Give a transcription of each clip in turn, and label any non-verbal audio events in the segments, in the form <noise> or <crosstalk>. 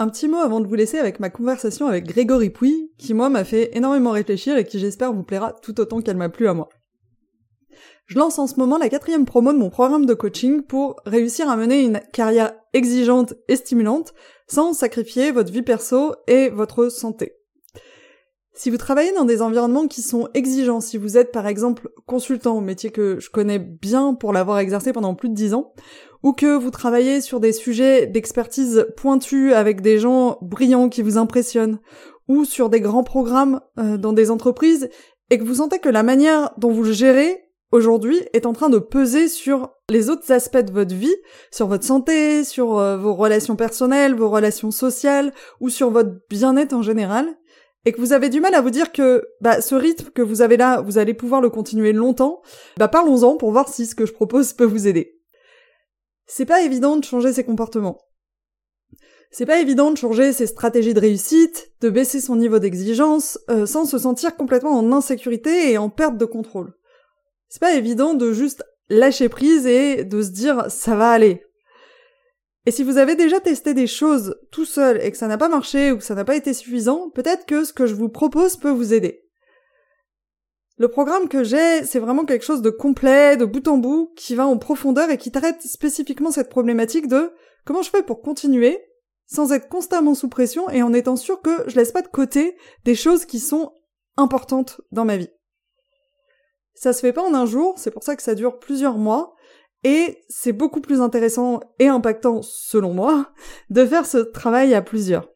Un petit mot avant de vous laisser avec ma conversation avec Grégory Pouy, qui moi m'a fait énormément réfléchir et qui j'espère vous plaira tout autant qu'elle m'a plu à moi. Je lance en ce moment la quatrième promo de mon programme de coaching pour réussir à mener une carrière exigeante et stimulante sans sacrifier votre vie perso et votre santé. Si vous travaillez dans des environnements qui sont exigeants, si vous êtes par exemple consultant, métier que je connais bien pour l'avoir exercé pendant plus de dix ans, ou que vous travaillez sur des sujets d'expertise pointus avec des gens brillants qui vous impressionnent, ou sur des grands programmes euh, dans des entreprises, et que vous sentez que la manière dont vous le gérez aujourd'hui est en train de peser sur les autres aspects de votre vie, sur votre santé, sur euh, vos relations personnelles, vos relations sociales, ou sur votre bien-être en général, et que vous avez du mal à vous dire que bah, ce rythme que vous avez là, vous allez pouvoir le continuer longtemps, bah parlons-en pour voir si ce que je propose peut vous aider. C'est pas évident de changer ses comportements. C'est pas évident de changer ses stratégies de réussite, de baisser son niveau d'exigence, euh, sans se sentir complètement en insécurité et en perte de contrôle. C'est pas évident de juste lâcher prise et de se dire ça va aller. Et si vous avez déjà testé des choses tout seul et que ça n'a pas marché ou que ça n'a pas été suffisant, peut-être que ce que je vous propose peut vous aider. Le programme que j'ai, c'est vraiment quelque chose de complet, de bout en bout, qui va en profondeur et qui traite spécifiquement cette problématique de comment je fais pour continuer sans être constamment sous pression et en étant sûr que je laisse pas de côté des choses qui sont importantes dans ma vie. Ça se fait pas en un jour, c'est pour ça que ça dure plusieurs mois, et c'est beaucoup plus intéressant et impactant, selon moi, de faire ce travail à plusieurs.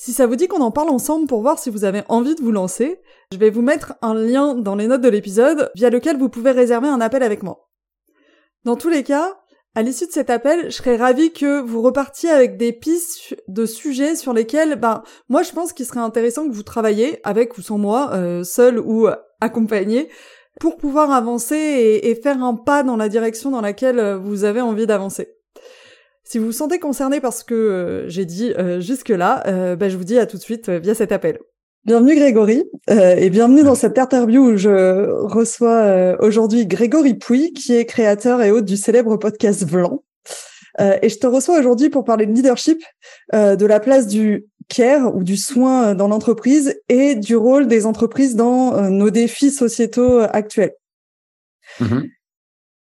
Si ça vous dit qu'on en parle ensemble pour voir si vous avez envie de vous lancer, je vais vous mettre un lien dans les notes de l'épisode via lequel vous pouvez réserver un appel avec moi. Dans tous les cas, à l'issue de cet appel, je serais ravie que vous repartiez avec des pistes de sujets sur lesquels, ben, moi je pense qu'il serait intéressant que vous travailliez, avec ou sans moi, euh, seul ou accompagné, pour pouvoir avancer et, faire un pas dans la direction dans laquelle euh, vous avez envie d'avancer. Si vous vous sentez concerné par ce que euh, j'ai dit euh, jusque-là, bah, je vous dis à tout de suite via cet appel. Bienvenue Grégory et bienvenue dans cette interview où je reçois aujourd'hui Grégory Pouy qui est créateur et hôte du célèbre podcast Vlan. et je te reçois aujourd'hui pour parler de leadership, de la place du care ou du soin dans l'entreprise et du rôle des entreprises dans euh, nos défis sociétaux actuels. Mm-hmm.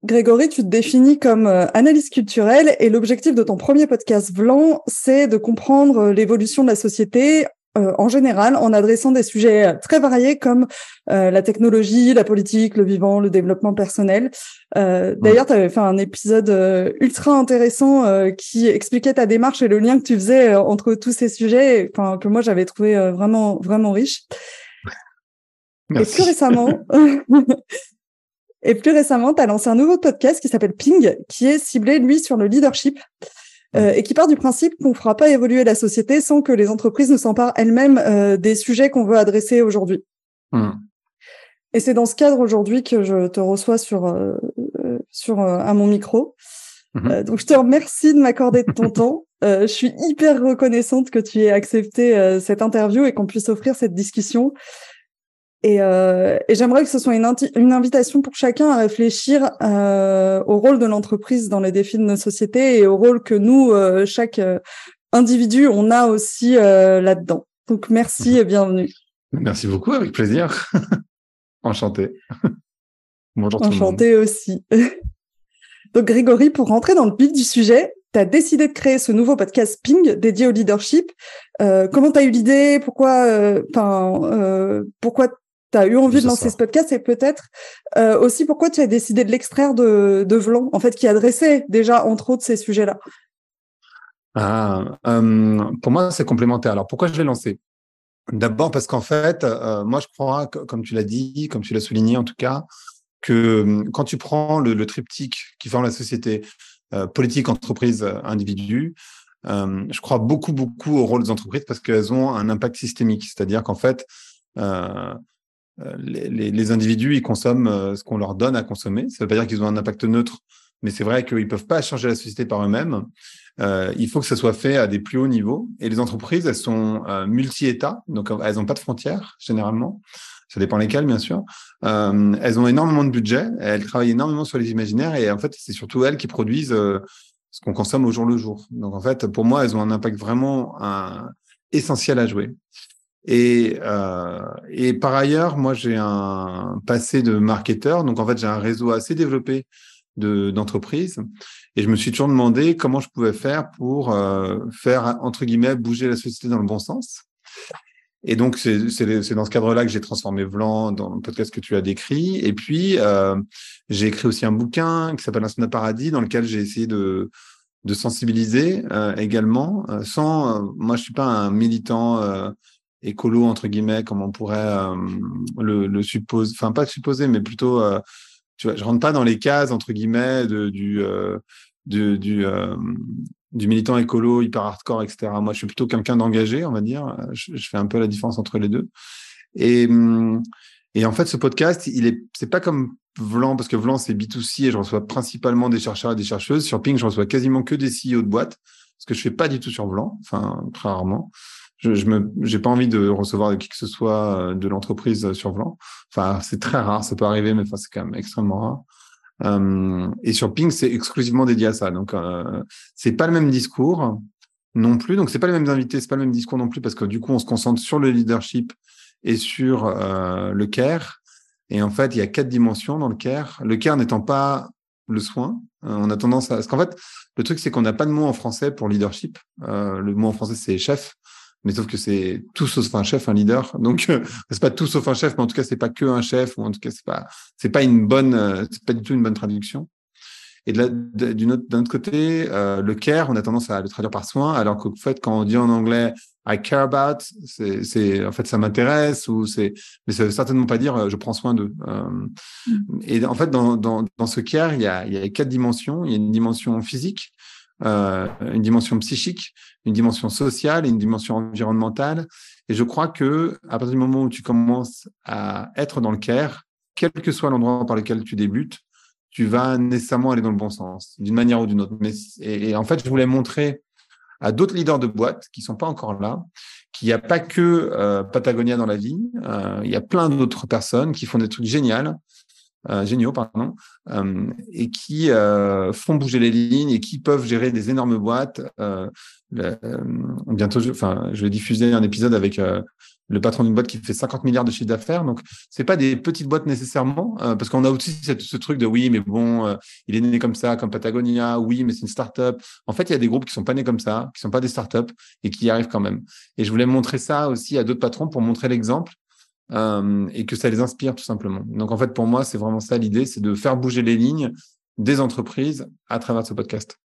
Grégory, tu te définis comme euh, analyste culturelle et l'objectif de ton premier podcast Blanc, c'est de comprendre l'évolution de la société euh, en général en adressant des sujets euh, très variés comme euh, la technologie, la politique, le vivant, le développement personnel. D'ailleurs, tu avais fait un épisode ultra intéressant qui expliquait ta démarche et le lien que tu faisais entre tous ces sujets, enfin que moi j'avais trouvé vraiment vraiment riche. Et plus récemment, <laughs> et plus récemment, tu as lancé un nouveau podcast qui s'appelle Ping, qui est ciblé lui sur le leadership. Euh, et qui part du principe qu'on ne fera pas évoluer la société sans que les entreprises ne s'emparent elles-mêmes euh, des sujets qu'on veut adresser aujourd'hui. Hmm. Et c'est dans ce cadre aujourd'hui que je te reçois sur euh, sur à mon micro. Mhm. donc je te remercie de m'accorder de ton <laughs> temps. je suis hyper reconnaissante que tu aies accepté cette interview et qu'on puisse offrir cette discussion. Euh, et, j'aimerais que ce soit une, une, invitation pour chacun à réfléchir euh, au rôle de l'entreprise dans les défis de nos sociétés et au rôle que nous, euh, chaque individu, on a aussi là-dedans. Donc merci et bienvenue. Merci beaucoup, avec plaisir. <laughs> Enchanté. <laughs> Bonjour Enchanté aussi. <laughs> Donc Grégory, pour rentrer dans le vif du sujet, tu as décidé de créer ce nouveau podcast Ping dédié au leadership. Euh, comment tu as eu l'idée? Pourquoi euh, euh, pourquoi tu as eu envie de lancer ce podcast et peut-être euh, aussi pourquoi tu as décidé de l'extraire de, de Vlon, en fait, qui adressait déjà entre autres ces sujets-là? Ah, euh, Pour moi, c'est complémentaire. Alors pourquoi je l'ai lancé? D'abord parce qu'en fait, euh, moi je crois, comme tu l'as dit, comme tu l'as souligné en tout cas, que quand tu prends le, le triptyque qui forme la société, politique, entreprise, individu, je crois beaucoup, beaucoup au rôle des entreprises parce qu'elles ont un impact systémique. C'est-à-dire qu'en fait, euh, les, les, individus, ils consomment euh, ce qu'on leur donne à consommer. Ça ne veut pas dire qu'ils ont un impact neutre, mais c'est vrai qu'ils ne peuvent pas changer la société par eux-mêmes. Euh, il faut que ça soit fait à des plus hauts niveaux. Et les entreprises, elles sont euh, multi-États, donc elles n'ont pas de frontières généralement. Ça dépend lesquelles, bien sûr. Euh, elles ont énormément de budget, elles travaillent énormément sur les imaginaires et en fait, c'est surtout elles qui produisent ce qu'on consomme au jour le jour. Donc en fait, pour moi, elles ont un impact vraiment essentiel à jouer. Et, euh, et par ailleurs, moi, j'ai un passé de marketeur. Donc, en fait, j'ai un réseau assez développé de, d'entreprises. Et je me suis toujours demandé comment je pouvais faire pour euh, faire, entre guillemets, bouger la société dans le bon sens. Et donc, c'est, dans ce cadre-là que j'ai transformé Vlan dans le podcast que tu as décrit. Et puis, euh, j'ai écrit aussi un bouquin qui s'appelle Un paradis, dans lequel j'ai essayé de, sensibiliser également, sans, moi je suis pas un militant écolo entre guillemets comme on pourrait le, le supposer, enfin pas supposer, mais plutôt, tu vois, je rentre pas dans les cases entre guillemets du du du, du militant écolo hyper hardcore, etc. Moi, je suis plutôt quelqu'un d'engagé, on va dire. Je, fais un peu la différence entre les deux. Et et en fait, ce podcast, il est, c'est pas comme Vlan, parce que Vlan, c'est B2C et je reçois principalement des chercheurs et des chercheuses. Sur Ping, je reçois quasiment que des CEO de boîte, ce que je fais pas du tout sur Vlan, enfin, très rarement. Je, je me, j'ai pas envie de recevoir de qui que ce soit euh, de l'entreprise sur Vlan. Enfin, c'est très rare, ça peut arriver, mais enfin, c'est quand même extrêmement rare. Euh, et sur Ping, c'est exclusivement dédié à ça. Donc, euh, c'est pas le même discours non plus. Donc, c'est pas les mêmes invités, c'est pas le même discours non plus, parce que du coup, on se concentre sur le leadership et sur euh, le care. Et en fait, il y a quatre dimensions dans le care. Le care n'étant pas le soin, euh, on a tendance à... Parce qu'en fait, le truc, c'est qu'on n'a pas de mot en français pour leadership. Euh, le mot en français, c'est chef. Mais sauf que c'est tout sauf un chef, un leader. Donc, c'est pas tout sauf un chef, mais en tout cas, c'est pas que un chef, ou en tout cas, c'est pas, c'est pas une bonne, c'est pas du tout une bonne traduction. Et d'un autre, autre, côté, euh, le care, on a tendance à le traduire par soin, alors qu'en fait, quand on dit en anglais I care about, c'est en fait ça m'intéresse ou c'est, mais ça veut certainement pas dire euh, je prends soin d'eux. Euh, mm. Et en fait, dans, dans, dans ce care, il y a, il y a quatre dimensions. Il y a une dimension physique, euh, une dimension psychique, une dimension sociale et une dimension environnementale. Et je crois que à partir du moment où tu commences à être dans le care, quel que soit l'endroit par lequel tu débutes, tu vas nécessairement aller dans le bon sens, d'une manière ou d'une autre. Et, en fait, je voulais montrer à d'autres leaders de boîtes qui sont pas encore là, qu'il n'y a pas que euh, Patagonia dans la vie, euh, il y a plein d'autres personnes qui font des trucs géniaux, géniaux pardon, euh, et qui euh, font bouger les lignes et qui peuvent gérer des énormes boîtes. Euh, bientôt, je, enfin, je vais diffuser un épisode avec le patron d'une boîte qui fait 50 milliards de chiffre d'affaires. Donc, c'est pas des petites boîtes nécessairement, euh, parce qu'on a aussi cette, ce truc de oui, mais bon, euh, il est né comme ça, comme Patagonia. Oui, mais c'est une start-up. En fait, il y a des groupes qui sont pas nés comme ça, qui sont pas des start-up et qui y arrivent quand même. Et je voulais montrer ça aussi à d'autres patrons pour montrer l'exemple euh, et que ça les inspire tout simplement. Donc, en fait, pour moi, c'est vraiment ça l'idée, c'est de faire bouger les lignes des entreprises à travers ce podcast.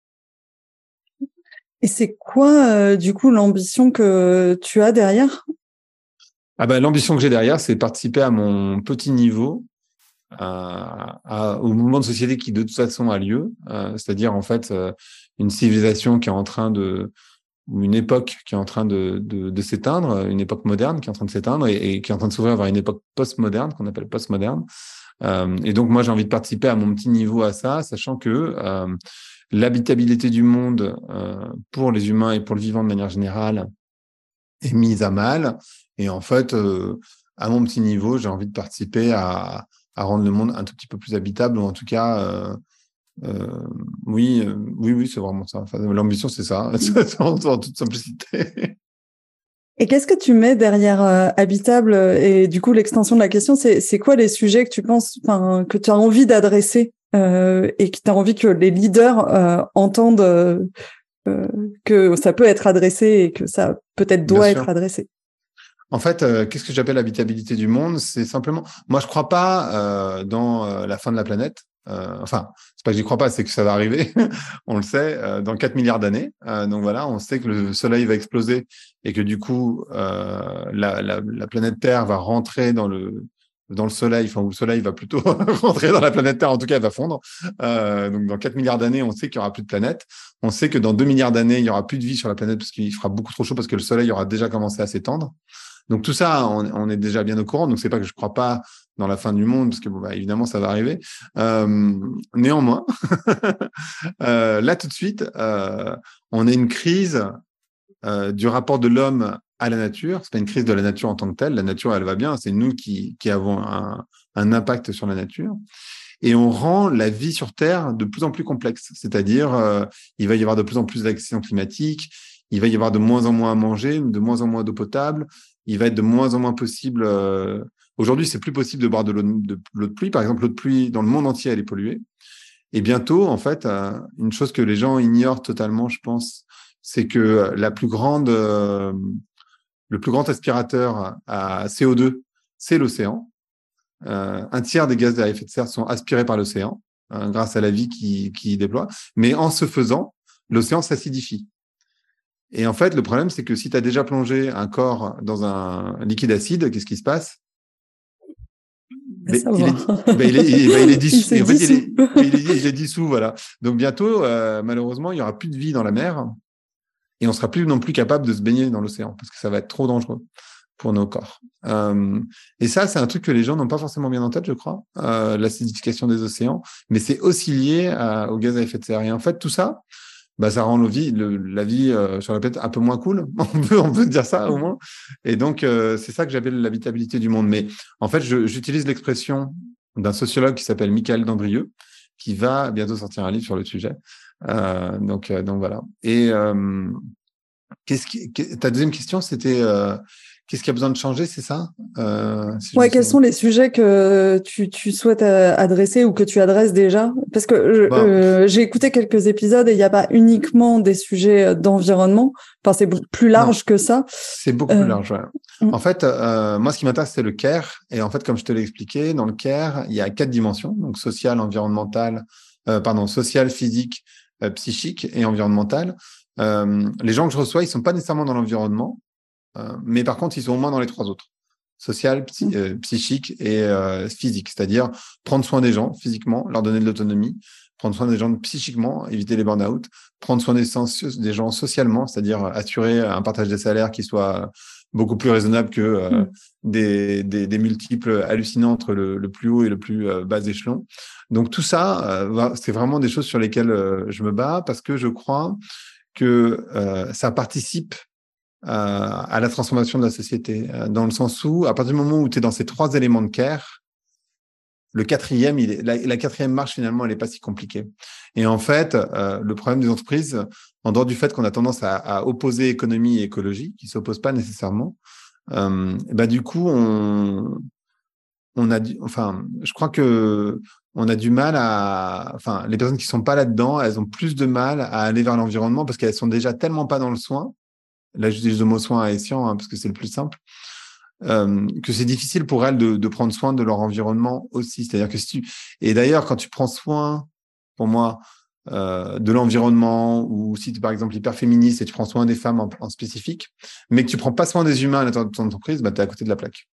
Et c'est quoi, du coup, l'ambition que tu as derrière? Ah ben, L'ambition que j'ai derrière, c'est participer à mon petit niveau à, à, au mouvement de société qui de toute façon a lieu, euh, c'est-à-dire en fait euh, une civilisation qui est en train de une époque qui est en train de, s'éteindre, une époque moderne qui est en train de s'éteindre et, qui est en train de s'ouvrir vers une époque post-moderne qu'on appelle post-moderne. Euh, et donc moi j'ai envie de participer à mon petit niveau à ça, sachant que euh, l'habitabilité du monde euh, pour les humains et pour le vivant de manière générale est mise à mal et en fait, euh, à mon petit niveau, j'ai envie de participer à, rendre le monde un tout petit peu plus habitable, ou en tout cas, euh, oui, euh, oui, oui, c'est vraiment ça. Enfin, L'ambition, c'est ça, <laughs> en, en toute simplicité. Et qu'est-ce que tu mets derrière euh, habitable? Et du coup, l'extension de la question, c'est quoi les sujets que tu penses, que tu as envie d'adresser et que tu as envie que les leaders entendent que ça peut être adressé et que ça peut-être doit être adressé? En fait, qu'est-ce que j'appelle l'habitabilité du monde? C'est simplement, moi je crois pas dans la fin de la planète. Euh, enfin, c'est pas que j'y crois pas, c'est que ça va arriver. <laughs> on le sait euh, dans 4 milliards d'années. Euh, donc voilà, on sait que le Soleil va exploser et que du coup, la, la, la, planète Terre va rentrer dans le Soleil, enfin, le Soleil va plutôt <laughs> rentrer dans la planète Terre, en tout cas, elle va fondre. donc, dans 4 milliards d'années, on sait qu'il y aura plus de planète. On sait que dans 2 milliards d'années, il y aura plus de vie sur la planète parce qu'il fera beaucoup trop chaud parce que le Soleil aura déjà commencé à s'étendre. Donc tout ça, on, est déjà bien au courant. Donc c'est pas que je crois pas dans la fin du monde, parce que bah, évidemment ça va arriver. Euh, néanmoins, <laughs> euh, là tout de suite, euh, on a une crise du rapport de l'homme à la nature. C'est pas une crise de la nature en tant que telle. La nature, elle va bien. C'est nous qui, avons un, un, impact sur la nature. Et on rend la vie sur Terre de plus en plus complexe. C'est-à-dire, il va y avoir de plus en plus d'accidents climatiques. Il va y avoir de moins en moins à manger, de moins en moins d'eau potable il va être de moins en moins possible. Euh, aujourd'hui, c'est plus possible de boire de l'eau de, pluie. Par exemple, l'eau de pluie dans le monde entier, elle est polluée. Et bientôt, en fait, euh, une chose que les gens ignorent totalement, je pense, c'est que la plus grande, euh, le plus grand aspirateur à CO2, c'est l'océan. un tiers des gaz à effet de serre sont aspirés par l'océan, grâce à la vie qui, qui déploie. Mais en ce faisant, l'océan s'acidifie. Et en fait, le problème, c'est que si tu as déjà plongé un corps dans un liquide acide, qu'est-ce qui se passe? Il, est, dissous. il, est, dissous, voilà. Donc bientôt, euh, malheureusement, il n'y aura plus de vie dans la mer et on sera plus non plus capable de se baigner dans l'océan parce que ça va être trop dangereux pour nos corps. Euh, et ça, c'est un truc que les gens n'ont pas forcément bien en tête, je crois, euh, l'acidification des océans, mais c'est aussi lié au gaz à effet de serre. Et en fait, tout ça, bah, ça rend la vie, la vie euh, sur la planète un peu moins cool. <laughs> on, peut, on peut dire ça au moins. Et donc, euh, c'est ça que j'appelle l'habitabilité du monde. Mais en fait, j'utilise l'expression d'un sociologue qui s'appelle Michael Dandrieux, qui va bientôt sortir un livre sur le sujet. Euh, donc, donc voilà. Et qu'est-ce qui, ta deuxième question, c'était Qu'est-ce qui a besoin de changer, c'est ça euh, Ouais, quels sont les sujets que tu, tu, souhaites euh, adresser ou que tu adresses déjà? Parce que bah. euh, j'ai écouté quelques épisodes et il n'y a pas uniquement des sujets d'environnement. Enfin, c'est plus large que ça. C'est beaucoup plus large, ouais. Mm. En fait, moi, ce qui m'intéresse, c'est le CARE. Et en fait, comme je te l'ai expliqué, dans le CARE, il y a quatre dimensions, donc social, environnemental, pardon, social, physique, psychique et environnemental. les gens que je reçois, ils sont pas nécessairement dans l'environnement, euh, mais par contre, ils sont au moins dans les trois autres social, mmh. euh, psychique et euh, physique, c'est-à-dire prendre soin des gens physiquement, leur donner de l'autonomie, prendre soin des gens psychiquement, éviter les burn-out, prendre soin des, des gens socialement, c'est-à-dire assurer un partage des salaires qui soit beaucoup plus raisonnable que mmh. des, des, des, multiples hallucinants entre le, le, plus haut et le plus bas échelon. Donc tout ça, c'est vraiment des choses sur lesquelles je me bats parce que je crois que ça participe euh, à la transformation de la société, euh, dans le sens où, à partir du moment où tu es dans ces trois éléments de care, le quatrième, la, quatrième marche, finalement, elle n'est pas si compliquée. Et en fait, euh, le problème des entreprises, en dehors du fait qu'on a tendance à, opposer économie et écologie, qui ne s'opposent pas nécessairement, euh, bah, du coup, on, a, enfin, je crois que on a du mal à, enfin, les personnes qui sont pas là-dedans, elles ont plus de mal à aller vers l'environnement parce qu'elles sont déjà tellement pas dans le soin là j'utilise le mot soin à escient hein, parce que c'est le plus simple, euh, que c'est difficile pour elles de, de, prendre soin de leur environnement aussi. C'est-à-dire que si tu... Et d'ailleurs, quand tu prends soin, pour moi, euh, de l'environnement, ou si tu es par exemple hyper féministe et tu prends soin des femmes en, spécifique, mais que tu prends pas soin des humains à l'intérieur de ton entreprise, bah, tu es à côté de la plaque.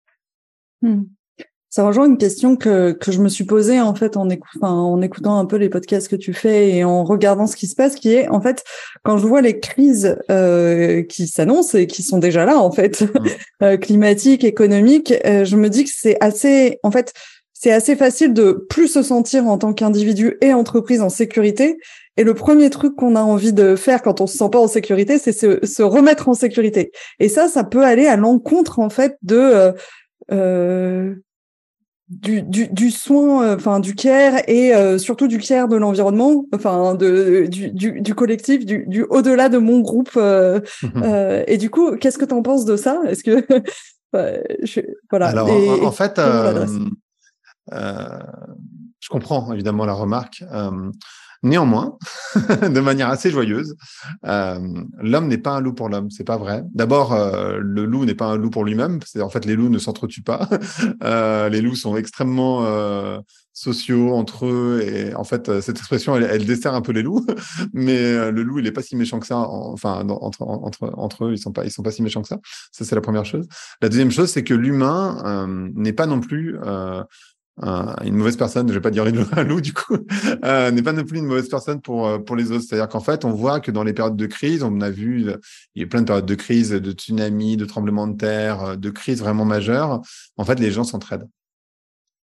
Hmm. Ça rejoint une question que, que je me suis posée en fait en, en écoutant un peu les podcasts que tu fais et en regardant ce qui se passe, qui est en fait quand je vois les crises euh, qui s'annoncent et qui sont déjà là en fait, mmh. <laughs> euh, climatiques, économiques, euh, je me dis que c'est assez en fait c'est assez facile de plus se sentir en tant qu'individu et entreprise en sécurité. Et le premier truc qu'on a envie de faire quand on se sent pas en sécurité, c'est se, se, remettre en sécurité. Et ça, ça peut aller à l'encontre en fait de euh, du, du, du soin, euh, enfin du care et euh, surtout du care de l'environnement, enfin de, du, du, du collectif, du, du au-delà de mon groupe. Euh, <laughs> et du coup, qu'est-ce que tu en penses de ça? Est-ce que <laughs> je, voilà. Alors en, fait, je comprends évidemment la remarque. Euh, néanmoins, <laughs> de manière assez joyeuse, euh, l'homme n'est pas un loup pour l'homme. C'est pas vrai. D'abord, euh, le loup n'est pas un loup pour lui-même. En fait les loups ne s'entretuent pas. <laughs> les loups sont extrêmement sociaux entre eux et en fait cette expression elle, dessert un peu les loups <laughs> mais le loup il est pas si méchant que ça enfin entre, eux ils sont sont pas si méchants que ça ça c'est la première chose la deuxième chose c'est que l'humain n'est pas non plus une mauvaise personne, je vais pas dire un <laughs> loup du coup, euh, n'est pas non plus une mauvaise personne pour euh, pour les autres. C'est-à-dire qu'en fait, on voit que dans les périodes de crise, on a vu, il y a plein de périodes de crise, de tsunamis, de tremblements de terre, de crises vraiment majeures. En fait, les gens s'entraident.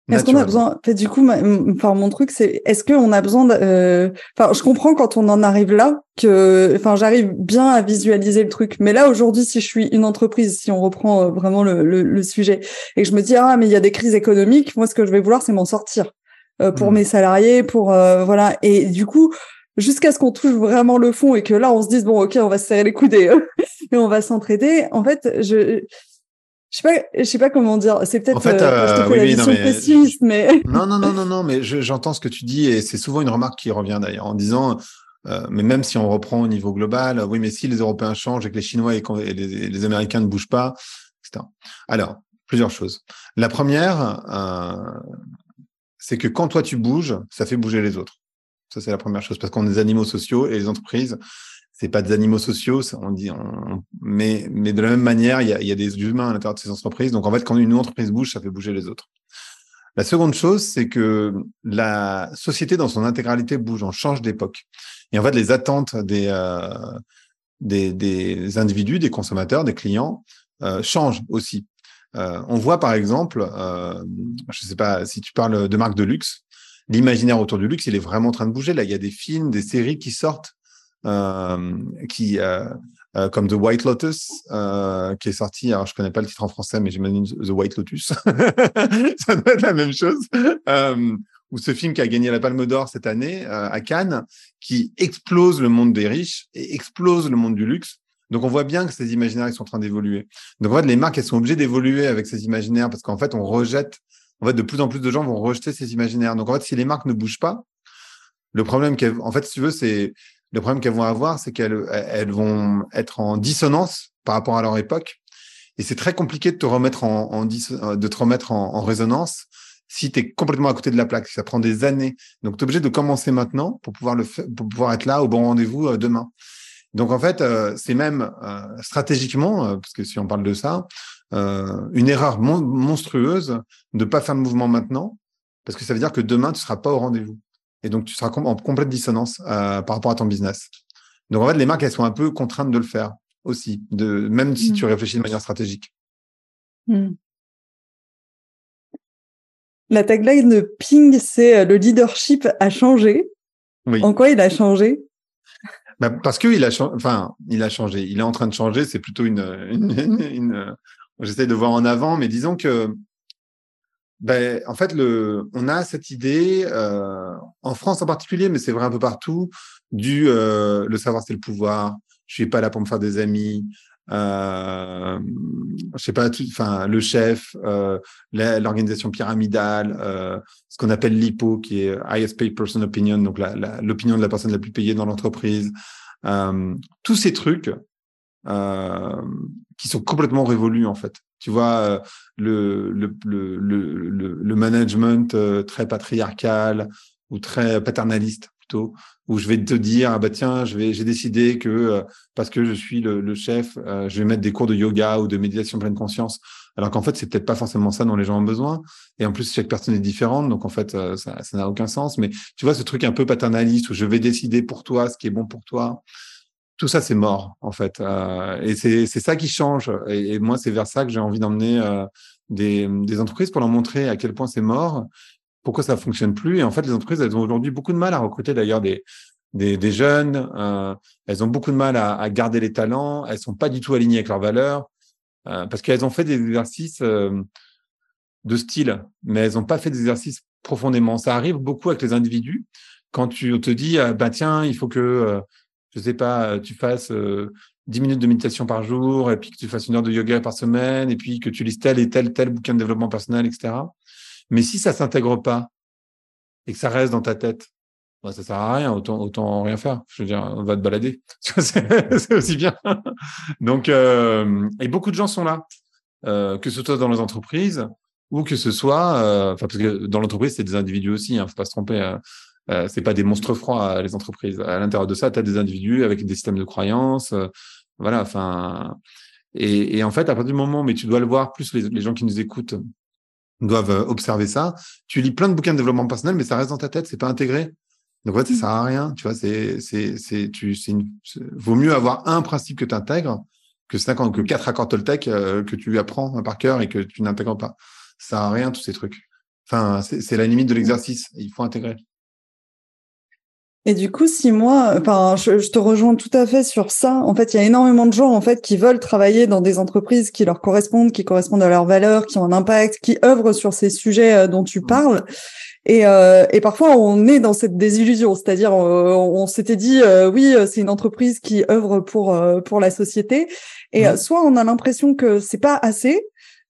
Est-ce qu'on a besoin, fait, du coup, enfin, mon truc, c'est, est-ce qu'on a besoin euh, enfin, je comprends quand on en arrive là, que, enfin, j'arrive bien à visualiser le truc. Mais là, aujourd'hui, si je suis une entreprise, si on reprend euh, vraiment le, le, sujet, et que je me dis, ah, mais il y a des crises économiques, moi, ce que je vais vouloir, c'est m'en sortir. Euh, pour mmh. mes salariés, pour, voilà. Et du coup, jusqu'à ce qu'on touche vraiment le fond et que là, on se dise, bon, ok, on va se serrer les coudes et, <laughs> et on va s'entraider. En fait, je, je sais pas, je sais pas comment dire. C'est peut-être en fait, euh, euh, oui, non, mais... pessimiste, mais <laughs> non, non, non, non, non, mais j'entends ce que tu dis et c'est souvent une remarque qui revient d'ailleurs en disant, euh, mais même si on reprend au niveau global, oui, mais si les Européens changent et que les Chinois et, les, les, Américains ne bougent pas, etc. Alors, plusieurs choses. La première, euh, c'est que quand toi tu bouges, ça fait bouger les autres. Ça, c'est la première chose, parce qu'on est des animaux sociaux et les entreprises, c'est pas des animaux sociaux, on dit, mais, mais de la même manière, il y a, y a des humains à l'intérieur de ces entreprises. Donc en fait, quand une entreprise bouge, ça fait bouger les autres. La seconde chose, c'est que la société dans son intégralité bouge, on change d'époque. Et en fait, les attentes des, euh, des, des, individus, des consommateurs, des clients euh, changent aussi. Euh, on voit par exemple, euh, je ne sais pas si tu parles de marques de luxe, l'imaginaire autour du luxe, il est vraiment en train de bouger. Là, il y a des films, des séries qui sortent qui euh, euh, comme The White Lotus, qui est sorti, alors je connais pas le titre en français, mais j'imagine The White Lotus, <laughs> ça doit être la même chose, ou ce film qui a gagné la Palme d'Or cette année à Cannes, qui explose le monde des riches et explose le monde du luxe. Donc on voit bien que ces imaginaires ils sont en train d'évoluer. Donc en fait, les marques elles sont obligées d'évoluer avec ces imaginaires parce qu'en fait on rejette, en fait de plus en plus de gens vont rejeter ces imaginaires. Donc en fait, si les marques ne bougent pas, le problème en fait, si tu veux, c'est le problème qu'elles vont avoir, c'est qu'elles elles vont être en dissonance par rapport à leur époque. Et c'est très compliqué de te remettre en, en de te remettre en, résonance si tu es complètement à côté de la plaque. Ça prend des années. Donc, tu es obligé de commencer maintenant pour pouvoir, le pour pouvoir être là au bon rendez-vous euh, demain. Donc, en fait, euh, c'est même euh, stratégiquement, parce que si on parle de ça, une erreur monstrueuse de pas faire le mouvement maintenant, parce que ça veut dire que demain, tu seras pas au rendez-vous. Et donc, tu seras en complète dissonance euh, par rapport à ton business. Donc, en fait, les marques, elles sont un peu contraintes de le faire aussi, de, même si tu mm. réfléchis de manière stratégique. Mm. La tagline de Ping, c'est euh, le leadership a changé. Oui. En quoi il a changé? Bah, Parce qu'il a, enfin, il a changé. Il est en train de changer. C'est plutôt une, une, une j'essaie de voir en avant, mais disons que ben, en fait, le, on a cette idée, euh, en France en particulier, mais c'est vrai un peu partout, du euh, le savoir c'est le pouvoir. Je suis pas là pour me faire des amis. Euh, je sais pas, enfin le chef, euh, l'organisation pyramidale, euh, ce qu'on appelle l'IPO, qui est highest paid person opinion, donc l'opinion de la personne la plus payée dans l'entreprise. Euh, tous ces trucs euh, qui sont complètement révolus en fait. Tu vois, euh, le, le, le, le, le management euh, très patriarcal ou très paternaliste plutôt, où je vais te dire, ah bah tiens, je vais, j'ai décidé que euh, parce que je suis le, chef, je vais mettre des cours de yoga ou de méditation pleine conscience. Alors qu'en fait, c'est peut-être pas forcément ça dont les gens ont besoin. Et en plus, chaque personne est différente, donc en fait, ça n'a aucun sens. Mais tu vois, ce truc un peu paternaliste où je vais décider pour toi ce qui est bon pour toi tout ça, c'est mort, en fait. Euh, et c'est ça qui change. Et, moi, c'est vers ça que j'ai envie d'emmener euh, des, entreprises pour leur montrer à quel point c'est mort, pourquoi ça fonctionne plus. Et en fait, les entreprises, elles ont aujourd'hui beaucoup de mal à recruter d'ailleurs des, des, jeunes. Euh, elles ont beaucoup de mal à, garder les talents. Elles sont pas du tout alignées avec leurs valeurs parce qu'elles ont fait des exercices de style, mais elles n'ont pas fait des exercices profondément. Ça arrive beaucoup avec les individus. Quand tu te dis, bah tiens, il faut que je sais pas, euh, tu fasses euh, 10 minutes de méditation par jour, et puis que tu fasses une heure de yoga par semaine, et puis que tu lises tel et tel, tel bouquin de développement personnel, etc. Mais si ça s'intègre pas et que ça reste dans ta tête, bah, ça sert à rien, autant, autant rien faire. Je veux dire, on va te balader. <laughs> c'est aussi bien. Donc, euh, et beaucoup de gens sont là, euh, que ce soit dans les entreprises ou que ce soit, euh, enfin, parce que dans l'entreprise, c'est des individus aussi, hein, faut pas se tromper. Euh, c'est pas des monstres froids, les entreprises. À l'intérieur de ça, tu as des individus avec des systèmes de croyances. Euh, voilà, enfin. Et, et, en fait, à partir du moment, mais tu dois le voir, plus les, les gens qui nous écoutent doivent euh, observer ça. Tu lis plein de bouquins de développement personnel, mais ça reste dans ta tête, c'est pas intégré. Donc en fait, ça mmh. sert à rien. Tu vois, c'est, c'est, c'est, tu, c'est une, vaut mieux avoir un principe que tu intègres que cinq que quatre accords Toltec euh, que tu apprends par cœur et que tu n'intègres pas. Ça sert à rien tous ces trucs. Enfin, c'est, c'est la limite de l'exercice. Il faut intégrer. Et du coup, si moi, enfin, je, je, te rejoins tout à fait sur ça. En fait, il y a énormément de gens en fait qui veulent travailler dans des entreprises qui leur correspondent, qui correspondent à leurs valeurs, qui ont un impact, qui œuvrent sur ces sujets euh, dont tu parles. Et, euh, et parfois, on est dans cette désillusion, c'est-à-dire euh, on, s'était dit euh, oui, c'est une entreprise qui œuvre pour pour la société, et soit on a l'impression que c'est pas assez,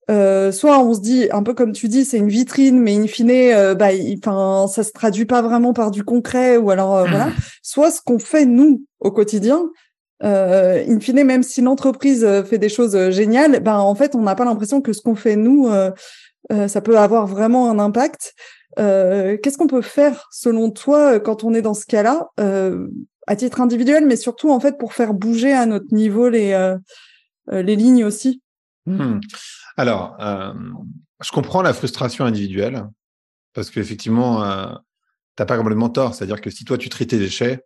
euh, soit on se dit un peu comme tu dis c'est une vitrine mais in fine euh, bah enfin ça se traduit pas vraiment par du concret ou alors euh, voilà. Soit ce qu'on fait nous au quotidien in fine même si l'entreprise fait des choses géniales ben en fait on n'a pas l'impression que ce qu'on fait nous ça peut avoir vraiment un impact. Qu'est-ce qu'on peut faire selon toi quand on est dans ce cas-là à titre individuel mais surtout en fait pour faire bouger à notre niveau les les lignes aussi? Hmm. Alors, euh, je comprends la frustration individuelle parce qu'effectivement, euh, tu n'as pas complètement tort. C'est-à-dire que si toi, tu traites tes déchets,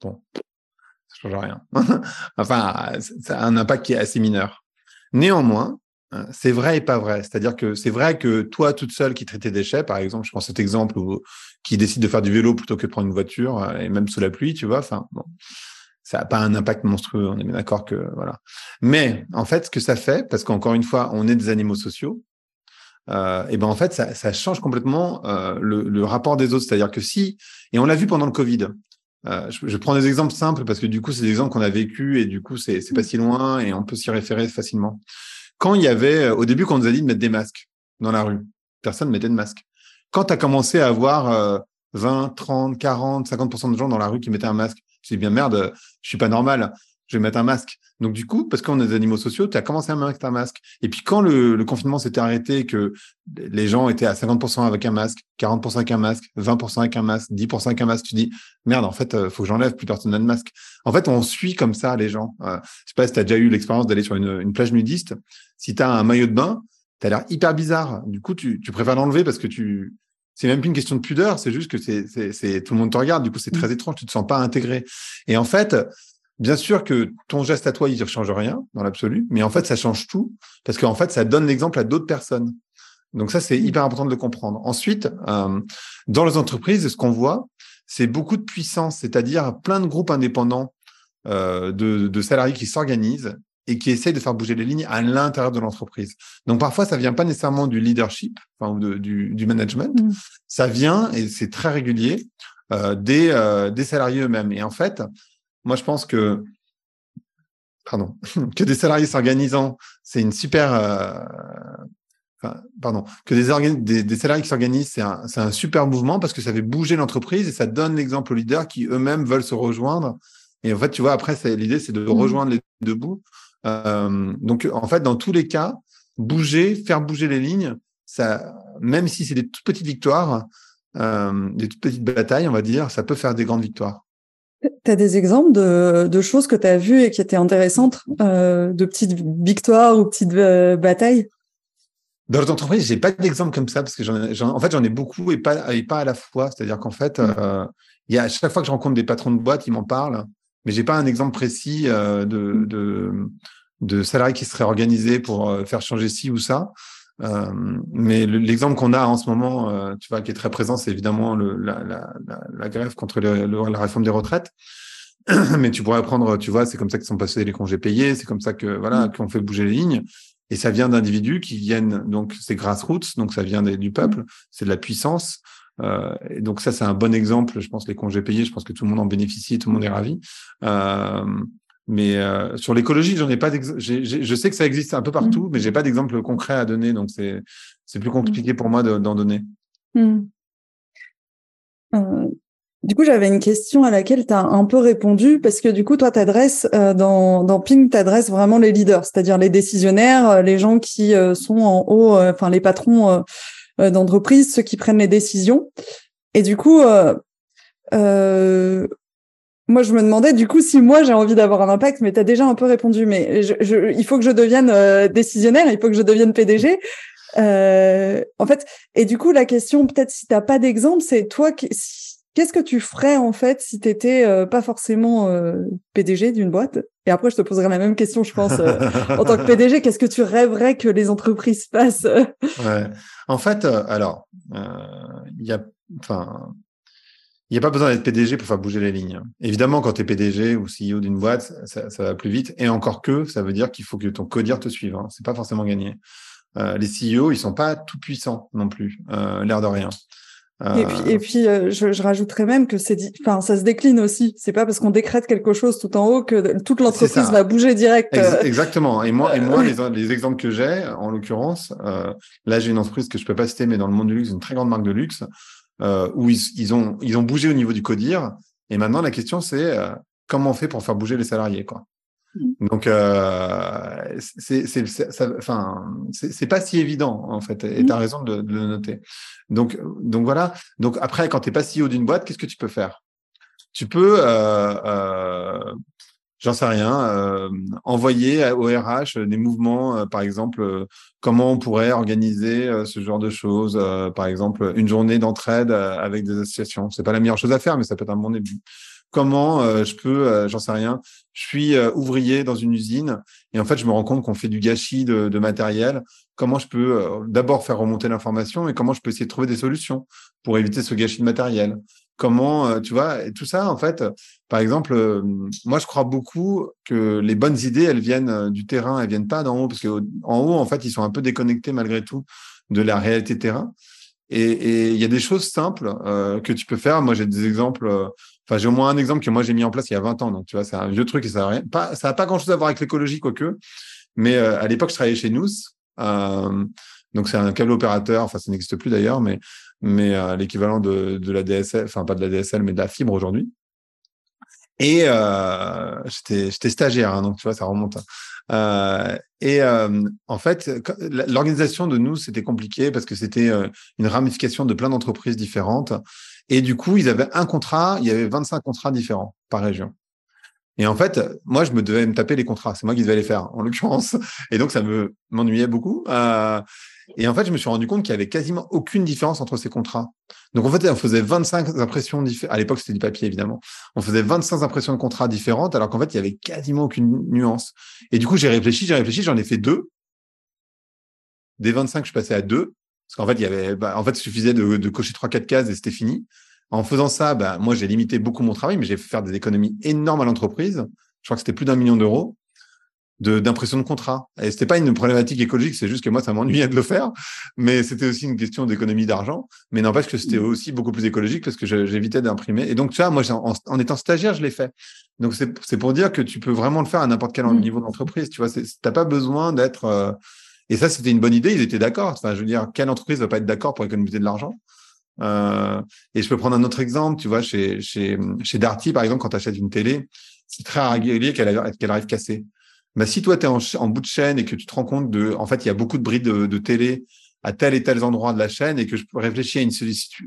bon, ça change rien. <laughs> enfin, ça a un impact qui est assez mineur. Néanmoins, euh, c'est vrai et pas vrai. C'est-à-dire que c'est vrai que toi, toute seule qui traite tes déchets, par exemple, je prends cet exemple où, qui décide de faire du vélo plutôt que de prendre une voiture, euh, et même sous la pluie, tu vois, enfin, bon, ça n'a pas un impact monstrueux, on est bien d'accord que voilà. Mais en fait, ce que ça fait, parce qu'encore une fois, on est des animaux sociaux, euh, et ben en fait, ça, ça change complètement euh, le, le, rapport des autres. C'est-à-dire que si, et on l'a vu pendant le Covid. Euh, je, je, prends des exemples simples parce que du coup, c'est des exemples qu'on a vécu et du coup, c'est c'est pas si loin et on peut s'y référer facilement. Quand il y avait, au début, quand on nous a dit de mettre des masques dans la rue, personne ne mettait de masque. Quand tu as commencé à avoir 20, 30, 40, 50% de gens dans la rue qui mettaient un masque, je dis bien merde, je suis pas normal, je vais mettre un masque. Donc du coup, parce qu'on est des animaux sociaux, tu as commencé à mettre un masque. Et puis quand le, confinement s'était arrêté, que les gens étaient à 50% avec un masque, 40% avec un masque, 20% avec un masque, 10% avec un masque, tu dis merde, en fait, euh, faut que j'enlève, plus personne n'a de masque. En fait, on suit comme ça les gens. Euh, sais pas si tu as déjà eu l'expérience d'aller sur une, plage nudiste. Si tu as un maillot de bain, tu as l'air hyper bizarre. Du coup, tu préfères l'enlever parce que tu c'est même plus une question de pudeur, c'est juste que c'est, c'est, tout le monde te regarde, du coup c'est très mm. étrange, tu te sens pas intégré. Et en fait, bien sûr que ton geste à toi, il ne change rien dans l'absolu, mais en fait ça change tout parce qu'en fait ça donne l'exemple à d'autres personnes. Donc ça c'est mm. hyper important de le comprendre. Ensuite, euh, dans les entreprises, ce qu'on voit, c'est beaucoup de puissance, c'est-à-dire plein de groupes indépendants euh, de, de salariés qui s'organisent et qui essaye de faire bouger les lignes à l'intérieur de l'entreprise. Donc parfois, ça vient pas nécessairement du leadership, enfin, ou de, du, du, management, mm. ça vient, et c'est très régulier, euh, des, euh, des salariés eux-mêmes. Et en fait, moi, je pense que pardon, <laughs> que des salariés s'organisant, c'est une super... Euh, enfin, pardon, que des, des, des, salariés qui s'organisent, c'est un, un super mouvement parce que ça fait bouger l'entreprise et ça donne l'exemple aux leaders qui eux-mêmes veulent se rejoindre. Et en fait, tu vois, après, l'idée, c'est de mm. rejoindre les deux bouts euh, donc, en fait, dans tous les cas, bouger, faire bouger les lignes, ça, même si c'est des toutes petites victoires, euh, des toutes petites batailles, on va dire, ça peut faire des grandes victoires. Tu as des exemples de, de choses que tu as vues et qui étaient intéressantes, euh, de petites victoires ou petites batailles? Dans l'entreprise, j'ai pas d'exemple comme ça parce que j'en, en fait j'en ai beaucoup et pas et pas à la fois. C'est-à-dire qu'en fait, mmh. euh, y a à chaque fois que je rencontre des patrons de boîte, ils m'en parlent mais j'ai pas un exemple précis euh, de, de, de salariés qui seraient organisés pour euh, faire changer ci ou ça. Euh, mais l'exemple qu'on a en ce moment, euh, tu vois, qui est très présent, c'est évidemment le, la, la, la, grève contre le, la réforme des retraites. <clears throat> mais tu pourrais prendre, tu vois, c'est comme ça qu'ils sont passés les congés payés, c'est comme ça que voilà, mmh. qu'on fait bouger les lignes. Et ça vient d'individus qui viennent, donc c'est grassroots, donc ça vient des, du peuple, c'est de la puissance. Euh, et donc ça, c'est un bon exemple. Je pense les congés payés, je pense que tout le monde en bénéficie, tout le monde est ravi. Euh, mais euh, sur l'écologie, j'en ai pas. Je sais que ça existe un peu partout, mmh. mais j'ai pas d'exemple concret à donner, donc c'est c'est plus compliqué pour moi d'en donner. Mmh. du coup, j'avais une question à laquelle tu as un peu répondu, parce que du coup, toi, t'adresses dans, dans Ping, t'adresses vraiment les leaders, c'est-à-dire les décisionnaires, les gens qui sont en haut, enfin les patrons d'entreprise, ceux qui prennent les décisions. Et du coup, euh, moi, je me demandais du coup si moi j'ai envie d'avoir un impact, mais tu as déjà un peu répondu. Mais il faut que je devienne euh, décisionnaire, il faut que je devienne PDG. Euh, en fait, et du coup, la question, peut-être si t'as pas d'exemple, c'est toi, qu'est-ce que tu ferais en fait si tu n'étais euh, pas forcément PDG d'une boîte? Et après, je te poserai la même question, je pense, en tant que <laughs> PDG, qu'est-ce que tu rêverais que les entreprises fassent? Ouais. En fait, alors, il y a, enfin, il n'y a pas besoin d'être PDG pour faire bouger les lignes. Évidemment, quand tu es PDG ou CEO d'une boîte, ça, va plus vite. Et encore que, ça veut dire qu'il faut que ton codir te suive. Hein. C'est pas forcément gagné. Euh, les CEO, ils sont pas tout puissants non plus, euh, l'air de rien. Et puis, et puis euh, je, je, rajouterais même que c'est, enfin, ça se décline aussi. C'est pas parce qu'on décrète quelque chose tout en haut que toute l'entreprise va bouger direct. exactement. Et moi, et moi, les, les exemples que j'ai, en l'occurrence, là, j'ai une entreprise que je peux pas citer, mais dans le monde du luxe, une très grande marque de luxe euh, où ils, ils, ont, ils ont bougé au niveau du codir. Et maintenant, la question, c'est euh, comment on fait pour faire bouger les salariés, quoi? Donc, euh, c'est, pas si évident en fait. Et tu as raison de, de, le noter. Donc, donc voilà. Donc après, quand t'es pas CEO d'une boîte, qu'est-ce que tu peux faire? Tu peux euh, euh, j'en sais rien, euh, envoyer au RH des mouvements, par exemple, comment on pourrait organiser ce genre de choses, par exemple, une journée d'entraide avec des associations. C'est pas la meilleure chose à faire, mais ça peut être un bon début. Comment je peux, j'en sais rien, je suis ouvrier dans une usine et en fait je me rends compte qu'on fait du gâchis de, matériel. Comment je peux d'abord faire remonter l'information et comment je peux essayer de trouver des solutions pour éviter ce gâchis de matériel? Comment, euh, tu vois, tout ça, en fait, par exemple, euh, moi, je crois beaucoup que les bonnes idées, elles viennent euh, du terrain, elles viennent pas d'en haut, parce qu'en haut, en fait, ils sont un peu déconnectés malgré tout de la réalité terrain. Et il y a des choses simples que tu peux faire. Moi, j'ai des exemples. Enfin, j'ai au moins un exemple que moi j'ai mis en place il y a 20 ans. Donc, tu vois, c'est un vieux truc et ça n'a pas, ça pas grand chose à voir avec l'écologie, quoique. Mais à l'époque, je travaillais chez nous. donc, c'est un câble opérateur. Enfin, ça n'existe plus d'ailleurs, mais mais euh, l'équivalent de, la DSL, enfin pas de la DSL, mais de la fibre aujourd'hui. Et euh, j'étais stagiaire, hein, donc tu vois, ça remonte. Hein. Euh, et euh, en fait, l'organisation de nous, c'était compliqué parce que c'était euh, une ramification de plein d'entreprises différentes. Et du coup, ils avaient un contrat, il y avait 25 contrats différents par région. Et en fait, moi, je me devais me taper les contrats. C'est moi qui devais les faire, en l'occurrence. Et donc, ça me m'ennuyait beaucoup. Euh, et en fait, je me suis rendu compte qu'il y avait quasiment aucune différence entre ces contrats. Donc en fait, on faisait 25 impressions différentes. À l'époque, c'était du papier, évidemment. On faisait 25 impressions de contrats différentes, alors qu'en fait, il y avait quasiment aucune nuance. Et du coup, j'ai réfléchi, j'ai réfléchi, j'en ai fait deux. Des 25, je passais à deux. Parce qu'en fait, il y avait, bah, en fait, il suffisait de, de cocher trois, quatre cases et c'était fini. En faisant ça, bah, moi, j'ai limité beaucoup mon travail, mais j'ai fait faire des économies énormes à l'entreprise. Je crois que c'était plus d'un million d'euros d'impression de, contrat. Et c'était pas une problématique écologique, c'est juste que moi, ça m'ennuyait de le faire, mais c'était aussi une question d'économie d'argent. Mais n'empêche que c'était mmh. aussi beaucoup plus écologique parce que j'évitais d'imprimer. Et donc, tu vois, moi, en, étant stagiaire, je l'ai fait. Donc, c'est pour dire que tu peux vraiment le faire à n'importe quel mmh. niveau d'entreprise. Tu vois, t'as pas besoin d'être. Euh, et ça, c'était une bonne idée. Ils étaient d'accord. Enfin, je veux dire, quelle entreprise va pas être d'accord pour économiser de l'argent? Euh, Et je peux prendre un autre exemple. Tu vois, chez chez chez Darty, par exemple, quand tu achètes une télé, c'est très régulier qu'elle arrive cassée. Bah, si toi, tu es en, bout de chaîne et que tu te rends compte de, en fait, il y a beaucoup de bris de, télé à tel et tel endroit de la chaîne et que je réfléchis à une,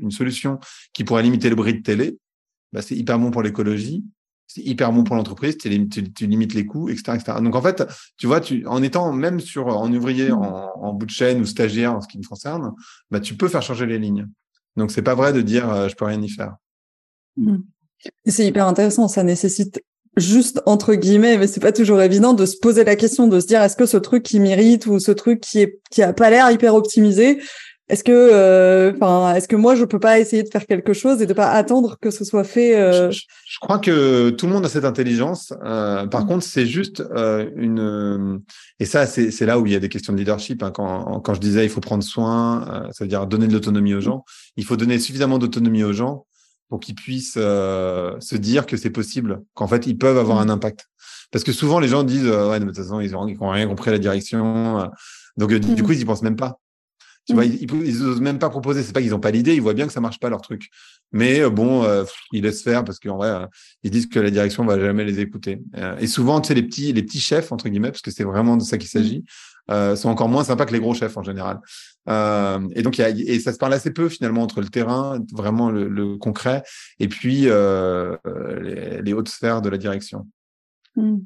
une solution qui pourrait limiter le bris de télé, bah, c'est hyper bon pour l'écologie, c'est hyper bon pour l'entreprise, tu, limites les coûts, etc., etc. Donc, en fait, tu vois, tu, en étant même sur, en ouvrier, mmh. en, bout de chaîne ou stagiaire en ce qui me concerne, bah, tu peux faire changer les lignes. Donc, c'est pas vrai de dire, euh, je peux rien y faire. Mmh. C'est hyper intéressant. Ça nécessite juste entre guillemets, mais c'est pas toujours évident de se poser la question, de se dire est-ce que ce truc qui mérite ou ce truc qui est qui a pas l'air hyper optimisé, est-ce que, euh, enfin, est-ce que moi je peux pas essayer de faire quelque chose et de pas attendre que ce soit fait euh... je, crois que tout le monde a cette intelligence. Euh, par mmh. contre, c'est juste une et ça c'est là où il y a des questions de leadership. Hein. Quand quand je disais il faut prendre soin, ça veut dire donner de l'autonomie aux mmh. gens. Il faut donner suffisamment d'autonomie aux gens pour qu'ils puissent se dire que c'est possible, qu'en fait, ils peuvent avoir mmh. un impact. Parce que souvent, les gens disent, ouais, de toute façon, ils n'ont rien compris à la direction. Donc, du coup, ils y pensent même pas. Tu vois, ils, ils osent même pas proposer. C'est pas qu'ils n'ont pas l'idée, ils voient bien que ça marche pas leur truc. Mais euh, bon, euh, ils laissent faire parce qu'en vrai, euh, ils disent que la direction va jamais les écouter. et souvent, tu sais, les petits, les petits chefs entre guillemets, parce que c'est vraiment de ça qu'il s'agit, sont encore moins sympas que les gros chefs en général. et donc, y a, et ça se parle assez peu finalement entre le terrain, vraiment le, concret, et puis les, les, hautes sphères de la direction. Mmh.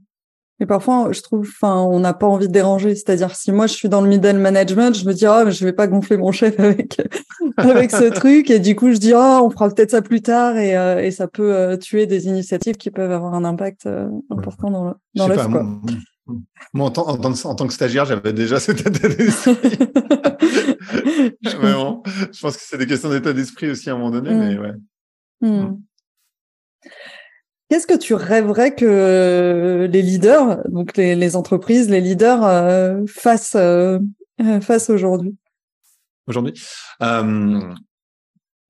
Et parfois, je trouve, enfin, on n'a pas envie de déranger. C'est-à-dire, si moi je suis dans le middle management, je me dis, ah, mais je vais pas gonfler mon chef avec <laughs> avec ce <laughs> truc. Et du coup, je dis, ah, on fera peut-être ça plus tard, et, euh, et ça peut euh, tuer des initiatives qui peuvent avoir un impact euh, important dans le dans l'œuf. Moi, en, tant, en, tant que stagiaire, j'avais déjà cet état d'esprit. <laughs> je pense que c'est des questions d'état d'esprit aussi à un moment donné, mmh. mais ouais. Mmh. Mmh. Qu'est-ce que tu rêverais que les leaders, donc les, entreprises, les leaders euh, fassent, euh, fassent aujourd'hui? Aujourd'hui, euh,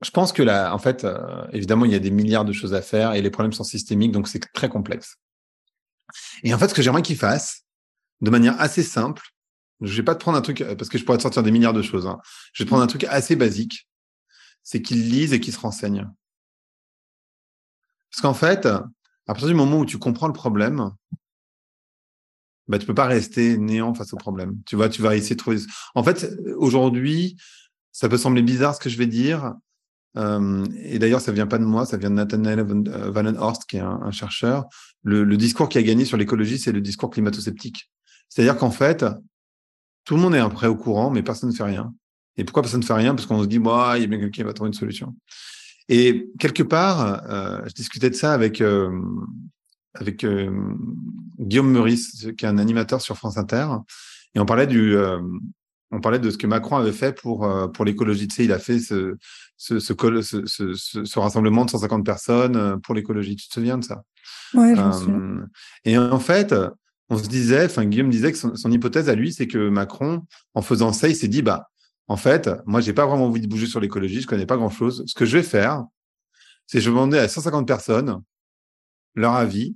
je pense que là, en fait, évidemment, il y a des milliards de choses à faire et les problèmes sont systémiques, donc c'est très complexe. Et en fait, ce que j'aimerais qu'ils fassent, de manière assez simple, je vais pas te prendre un truc parce que je pourrais te sortir des milliards de choses. Hein. Je vais te prendre un truc assez basique, c'est qu'ils lisent et qu'ils se renseignent. Parce qu'en fait, à partir du moment où tu comprends le problème, bah, tu peux pas rester néant face au problème. Tu vois, tu vas essayer de trouver. En fait, aujourd'hui, ça peut sembler bizarre ce que je vais dire. Euh, et d'ailleurs, ça vient pas de moi, ça vient de Nathaniel Wallenhorst, qui est un, chercheur. Le, discours qui a gagné sur l'écologie, c'est le discours climato-sceptique. C'est-à-dire qu'en fait, tout le monde est un peu au courant, mais personne ne fait rien. Et pourquoi personne ne fait rien? Parce qu'on se dit, bah, il y a bien quelqu'un qui va trouver une solution. Et quelque part, euh, je discutais de ça avec euh, avec euh, Guillaume Meurice, qui est un animateur sur France Inter, et on parlait du on parlait de ce que Macron avait fait pour pour l'écologie. Tu sais, il a fait ce ce, ce, ce, ce, rassemblement de 150 personnes pour l'écologie. Tu te souviens de ça? Ouais, Et en fait, on se disait, enfin Guillaume disait que son, son hypothèse à lui, c'est que Macron, en faisant ça, il s'est dit, bah en fait, moi, j'ai pas vraiment envie de bouger sur l'écologie, je connais pas grand chose. Ce que je vais faire, c'est je vais demander à 150 personnes leur avis,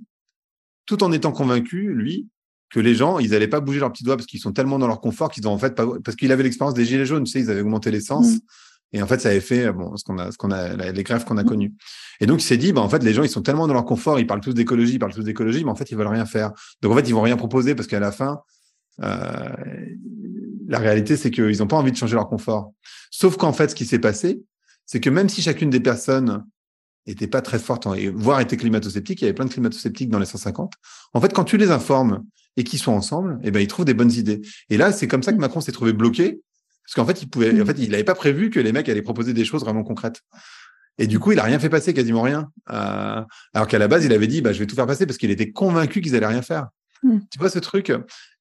tout en étant convaincu, lui, que les gens, ils allaient pas bouger leurs petits doigts parce qu'ils sont tellement dans leur confort qu'ils ont en fait pas, parce qu'il avait l'expérience des gilets jaunes, tu sais, ils avaient augmenté l'essence. Mmh. Et en fait, ça avait fait bon ce qu'on a, ce qu'on a, les grèves qu'on a mmh. connues. Et donc, il s'est dit, bah en fait, les gens, ils sont tellement dans leur confort, ils parlent tous d'écologie, ils parlent tous d'écologie, mais en fait, ils veulent rien faire. Donc, en fait, ils vont rien proposer parce qu'à la fin, euh, la réalité, c'est qu'ils n'ont pas envie de changer leur confort. Sauf qu'en fait, ce qui s'est passé, c'est que même si chacune des personnes était pas très forte, voire était climato-sceptique, il y avait plein de climato-sceptiques dans les 150. En fait, quand tu les informes et qu'ils sont ensemble, eh ben, ils trouvent des bonnes idées. Et là, c'est comme ça que Macron s'est trouvé bloqué, parce qu'en fait, il pouvait, en fait, il n'avait pas prévu que les mecs allaient proposer des choses vraiment concrètes. Et du coup, il a rien fait passer, quasiment rien. Euh, alors qu'à la base, il avait dit, bah, je vais tout faire passer parce qu'il était convaincu qu'ils allaient rien faire. Mmh. Tu vois ce truc?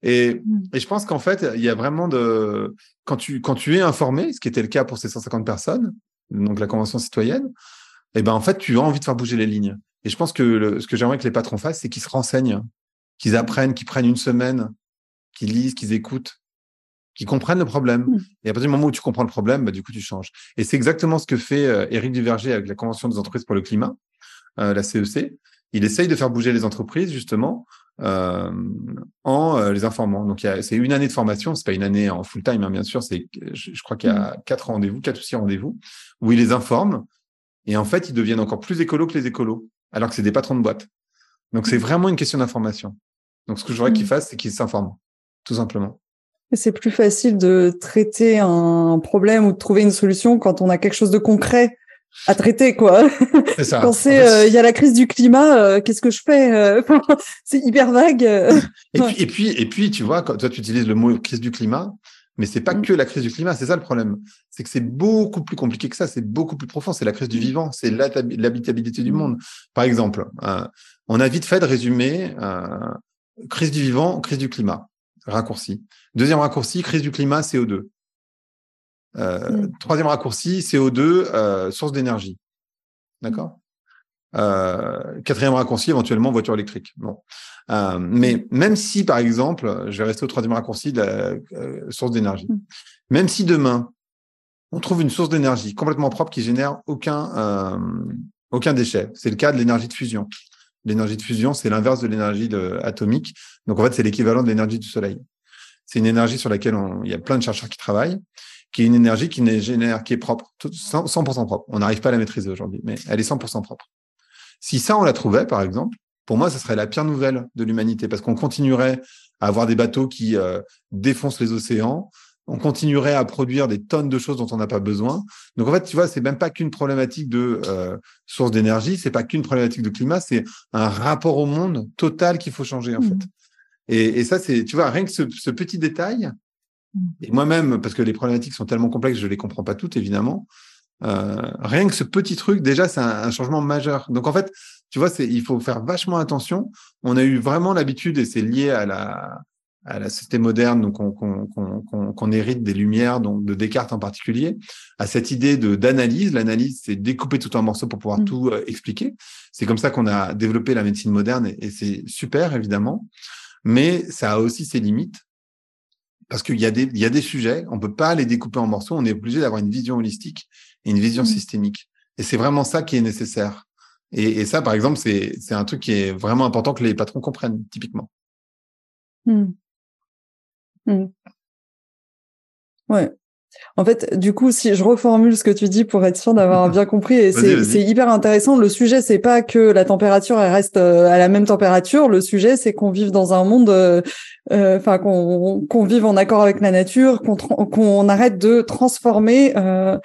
Et, mmh. et je pense qu'en fait, il y a vraiment de quand tu quand tu es informé, ce qui était le cas pour ces 150 personnes, donc la convention citoyenne, et eh ben en fait, tu as envie de faire bouger les lignes. Et je pense que ce que j'aimerais que les patrons fassent, c'est qu'ils se renseignent, qu'ils apprennent, qu'ils prennent une semaine, qu'ils lisent, qu'ils écoutent, qu'ils comprennent le problème. Mmh. Et à partir du moment où tu comprends le problème, bah, du coup, tu changes. Et c'est exactement ce que fait euh, Éric Duverger avec la Convention des entreprises pour le climat, euh, la CEC. Il essaye de faire bouger les entreprises, justement, euh, en euh, les informant. Donc, c'est une année de formation, c'est pas une année en full time, hein, bien sûr. C'est, je, crois qu'il y a mmh. quatre rendez-vous, quatre ou six rendez-vous, où il les informe. Et en fait, ils deviennent encore plus écolos que les écolos, alors que c'est des patrons de boîte. Donc, c'est vraiment une question d'information. Donc, ce que j'aurais qu'ils mmh. fassent, c'est qu'ils s'informent, tout simplement. C'est plus facile de traiter un problème ou de trouver une solution quand on a quelque chose de concret à traiter quoi. C'est ça. Quand c'est euh, il y a la crise du climat, euh, qu'est-ce que je fais euh, <laughs> C'est hyper vague. et puis et puis et puis tu vois, quand toi tu utilises le mot crise du climat, mais c'est pas mm. que la crise du climat, c'est ça le problème. C'est que c'est beaucoup plus compliqué que ça, c'est beaucoup plus profond, c'est la crise du mm. vivant, c'est l'habitabilité du mm. monde. Par exemple, on a vite fait de résumer crise du vivant, crise du climat, raccourci. Deuxième raccourci, crise du climat, CO2. Euh, mm. Troisième raccourci, CO2, euh, source d'énergie. D'accord? Euh, Quatrième raccourci, éventuellement voiture électrique. Bon. Euh, mais même si, par exemple, je vais rester au troisième raccourci de la euh, source d'énergie, mm. même si demain, on trouve une source d'énergie complètement propre qui génère aucun, aucun déchet, c'est le cas de l'énergie de fusion. L'énergie de fusion, c'est l'inverse de l'énergie atomique. Donc, en fait, c'est l'équivalent de l'énergie du soleil. C'est une énergie sur laquelle il y a plein de chercheurs qui travaillent. Qui est une énergie qui génère, qui est propre, 100% propre. On n'arrive pas à la maîtriser aujourd'hui, mais elle est 100% propre. Si ça, on la trouvait, par exemple, pour moi, ce serait la pire nouvelle de l'humanité, parce qu'on continuerait à avoir des bateaux qui euh, défoncent les océans, on continuerait à produire des tonnes de choses dont on n'a pas besoin. Donc en fait, tu vois, c'est même pas qu'une problématique de euh, source d'énergie, c'est pas qu'une problématique de climat, c'est un rapport au monde total qu'il faut changer en mmh. fait. Et, ça, c'est, tu vois, rien que ce, petit détail. Et moi-même, parce que les problématiques sont tellement complexes, je les comprends pas toutes évidemment. Euh, rien que ce petit truc, déjà, c'est un, changement majeur. Donc en fait, tu vois, il faut faire vachement attention. On a eu vraiment l'habitude, et c'est lié à la, à la société moderne, donc qu'on hérite des Lumières, donc de Descartes en particulier, à cette idée de d'analyse. L'analyse, c'est découper tout en morceaux pour pouvoir mmh. tout euh, expliquer. C'est comme ça qu'on a développé la médecine moderne, et, c'est super évidemment, mais ça a aussi ses limites parce qu'il y a des il y a des sujets, on peut pas les découper en morceaux, on est obligé d'avoir une vision holistique et une vision mmh. systémique. Et c'est vraiment ça qui est nécessaire. Et, et ça, par exemple, c'est c'est un truc qui est vraiment important que les patrons comprennent typiquement. Mmh. Mmh. Ouais. En fait, du coup, si je reformule ce que tu dis pour être sûr d'avoir <laughs> bien compris, et c'est hyper intéressant. Le sujet, c'est pas que la température elle reste euh, à la même température. Le sujet, c'est qu'on vive dans un monde, euh, euh, enfin qu'on vive en accord avec la nature, qu'on qu'on arrête de transformer. Euh,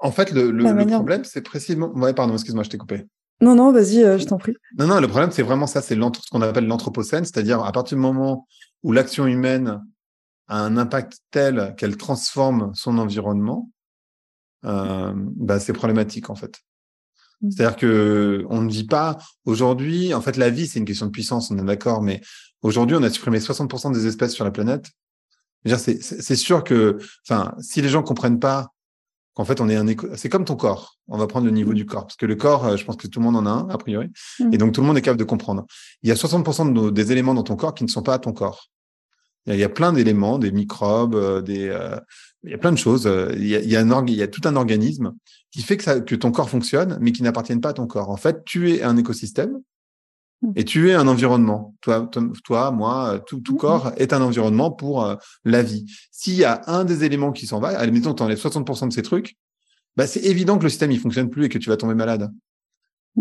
en fait, le, le, problème, c'est précisément. Ouais, pardon, excuse-moi, je t'ai coupé. Non, non, vas-y, je t'en prie. Non, non, le problème, c'est vraiment ça, c'est ce qu'on appelle l'anthropocène, c'est-à-dire à partir du moment où l'action humaine a un impact tel qu'elle transforme son environnement, euh, bah, c'est problématique en fait. Mmh. C'est-à-dire que on ne vit pas aujourd'hui. En fait, la vie, c'est une question de puissance, on est d'accord. Mais aujourd'hui, on a supprimé 60% des espèces sur la planète. C'est sûr que, enfin, si les gens comprennent pas qu'en fait, on est un éco... c'est comme ton corps. On va prendre le niveau mmh. du corps, parce que le corps, euh, je pense que tout le monde en a un a priori, mmh. et donc tout le monde est capable de comprendre. Il y a 60% des éléments dans ton corps qui ne sont pas à ton corps. Il y a, plein d'éléments, des microbes, euh, des, euh, il y a plein de choses. Euh, il y a, il y a, un il y a tout un organisme qui fait que, ça, que ton corps fonctionne, mais qui n'appartiennent pas à ton corps. En fait, tu es un écosystème mmh. et tu es un environnement. Toi, toi, moi, tout, tout mmh. corps est un environnement pour la vie. S'il y a un des éléments qui s'en va, admettons, tu enlèves 60% de ces trucs, bah, c'est évident que le système il fonctionne plus et que tu vas tomber malade.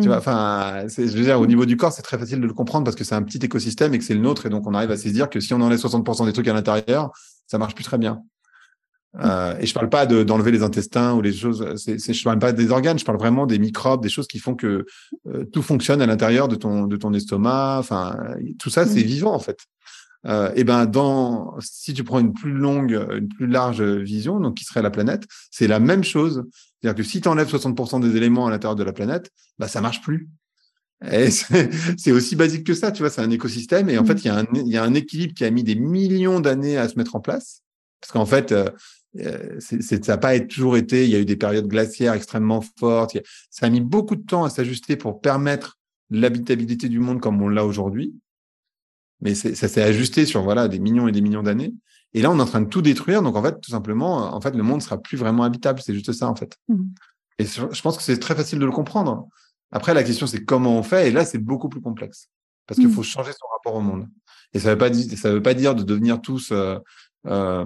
Tu vois, mm. enfin, je veux dire, au niveau du corps, c'est très facile de le comprendre parce que c'est un petit écosystème et que c'est le nôtre, et donc on arrive à se dire que si on enlève 60% des trucs à l'intérieur, ça marche plus très bien. Mm. Euh, et je parle pas d'enlever les intestins ou les choses. C'est, c'est, je parle pas des organes. Je parle vraiment des microbes, des choses qui font que euh, tout fonctionne à l'intérieur de ton de ton estomac. Enfin, tout ça, c'est mm. vivant en fait. Euh, et ben dans si tu prends une plus longue, une plus large vision, donc qui serait la planète, c'est la même chose. C'est-à-dire que si tu enlèves 60% des éléments à l'intérieur de la planète, bah ça marche plus. Et <laughs> c'est aussi basique que ça, tu vois, c'est un écosystème et en mmh. fait, il y, a un, il y a un équilibre qui a mis des millions d'années à se mettre en place. Parce qu'en fait, euh, euh ça n'a pas toujours été, il y a eu des périodes glaciaires extrêmement fortes, ça a mis beaucoup de temps à s'ajuster pour permettre l'habitabilité du monde comme on l'a aujourd'hui. Mais ça s'est ajusté sur voilà des millions et des millions d'années. Et là, on est en train de tout détruire. Donc, en fait, tout simplement, en fait, le monde sera plus vraiment habitable. C'est juste ça, en fait. Mmh. Et je pense que c'est très facile de le comprendre. Après, la question, c'est comment on fait. Et là, c'est beaucoup plus complexe. Parce qu'il mmh. faut changer son rapport au monde. Et ça veut pas ça veut pas dire de devenir tous, euh, euh,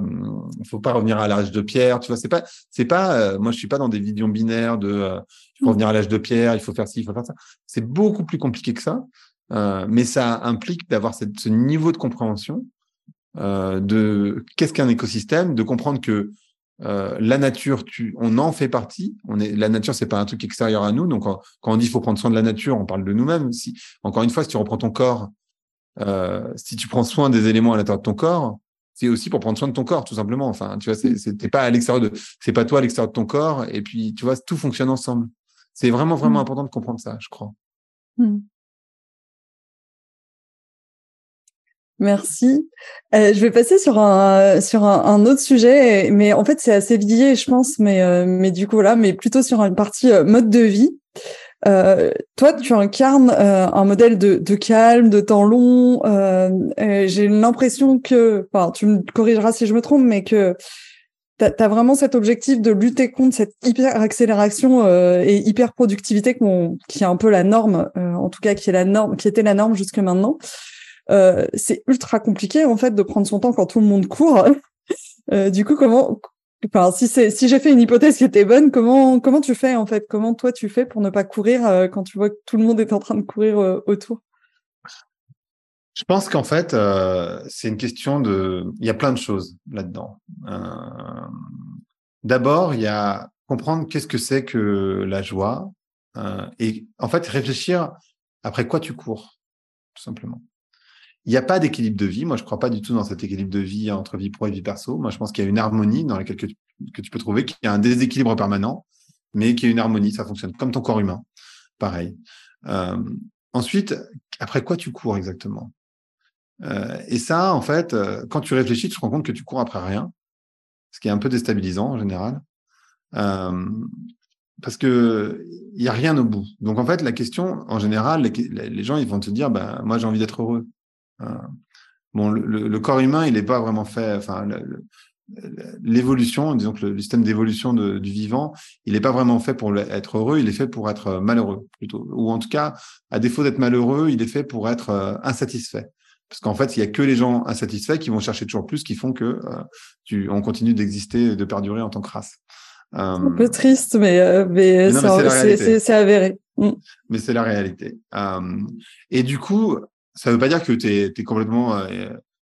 faut pas revenir à l'âge de pierre, tu vois. C'est pas, c'est pas, euh, moi, je suis pas dans des visions binaires de, euh, il faut mmh. revenir à l'âge de pierre, il faut faire ci, il faut faire ça. C'est beaucoup plus compliqué que ça. Euh, mais ça implique d'avoir ce niveau de compréhension euh, de qu'est-ce qu'un écosystème, de comprendre que euh, la nature, tu, on en fait partie. On est, la nature, c'est pas un truc extérieur à nous. Donc, quand on dit qu'il faut prendre soin de la nature, on parle de nous-mêmes. Si, encore une fois, si tu reprends ton corps, si tu prends soin des éléments à l'intérieur de ton corps, c'est aussi pour prendre soin de ton corps, tout simplement. Enfin, tu vois, c'est pas à l'extérieur de, c'est pas toi à l'extérieur de ton corps. Et puis, tu vois, tout fonctionne ensemble. C'est vraiment, vraiment mmh. important de comprendre ça, je crois. Mmh. Merci. Euh, je vais passer sur un sur un, autre sujet, mais en fait c'est assez lié, je pense, mais euh, mais du coup là, mais plutôt sur une partie euh, mode de vie. toi, tu incarnes un modèle de, de, calme, de temps long. J'ai l'impression que, enfin, tu me corrigeras si je me trompe, mais que tu as, vraiment cet objectif de lutter contre cette hyper accélération et hyper productivité qui est un peu la norme, en tout cas qui est la norme, qui était la norme jusque maintenant. Euh, c'est ultra compliqué en fait de prendre son temps quand tout le monde court. <laughs> du coup, comment, si c'est, si j'ai fait une hypothèse qui était bonne, comment, comment tu fais en fait? Comment toi tu fais pour ne pas courir quand tu vois que tout le monde est en train de courir autour? Je pense qu'en fait, euh, c'est une question de. Il y a plein de choses là-dedans. Euh, D'abord, il y a comprendre qu'est-ce que c'est que la joie euh, et en fait réfléchir après quoi tu cours, tout simplement. Il n'y a pas d'équilibre de vie. Moi, je ne crois pas du tout dans cet équilibre de vie entre vie pro et vie perso. Moi, je pense qu'il y a une harmonie dans laquelle que tu, peux trouver, qu'il y a un déséquilibre permanent, mais qu'il y a une harmonie. Ça fonctionne comme ton corps humain. Pareil. Euh, ensuite, après quoi tu cours exactement? Euh, et ça, en fait, euh, quand tu réfléchis, tu te rends compte que tu cours après rien, ce qui est un peu déstabilisant en général, parce que il y a rien au bout. Donc en fait, la question, en général, les, gens ils vont te dire, ben moi j'ai envie d'être heureux. Bon, le, corps humain, il n'est pas vraiment fait. Enfin, l'évolution, disons que le, système d'évolution du vivant, il n'est pas vraiment fait pour être heureux, il est fait pour être malheureux plutôt. Ou en tout cas, à défaut d'être malheureux, il est fait pour être insatisfait. Parce qu'en fait, il y a que les gens insatisfaits qui vont chercher toujours plus, qui font que euh, tu, on continue d'exister, de perdurer en tant que race. un peu triste, mais, euh, mais, c'est avéré. Mm. Mais c'est la réalité. Euh, et du coup, ça veut pas dire que tu es, complètement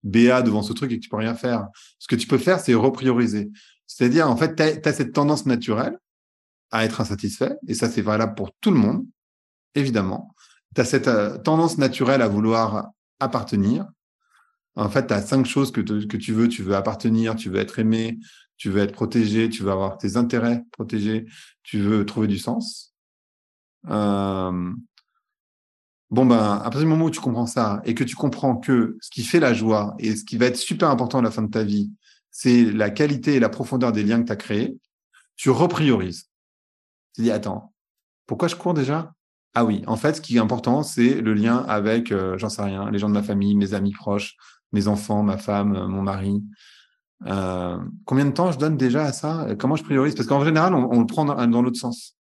béat devant ce truc et que tu peux rien faire. Ce que tu peux faire, c'est reprioriser. C'est-à-dire, en fait, tu as, cette tendance naturelle à être insatisfait, et ça, c'est valable pour tout le monde, évidemment. Tu as cette tendance naturelle à vouloir appartenir. En fait, tu as cinq choses que, que tu veux. Tu veux appartenir, tu veux être aimé, tu veux être protégé, tu veux avoir tes intérêts protégés, tu veux trouver du sens. Euh... Bon, ben, à partir du moment où tu comprends ça et que tu comprends que ce qui fait la joie et ce qui va être super important à la fin de ta vie, c'est la qualité et la profondeur des liens que tu as créés, tu repriorises. Tu dis, attends, pourquoi je cours déjà? Ah oui, en fait, ce qui est important, c'est le lien avec, euh, j'en sais rien, les gens de ma famille, mes amis proches, mes enfants, ma femme, euh, mon mari. Euh, combien de temps je donne déjà à ça? Comment je priorise? Parce qu'en général, on, le prend dans, l'autre sens.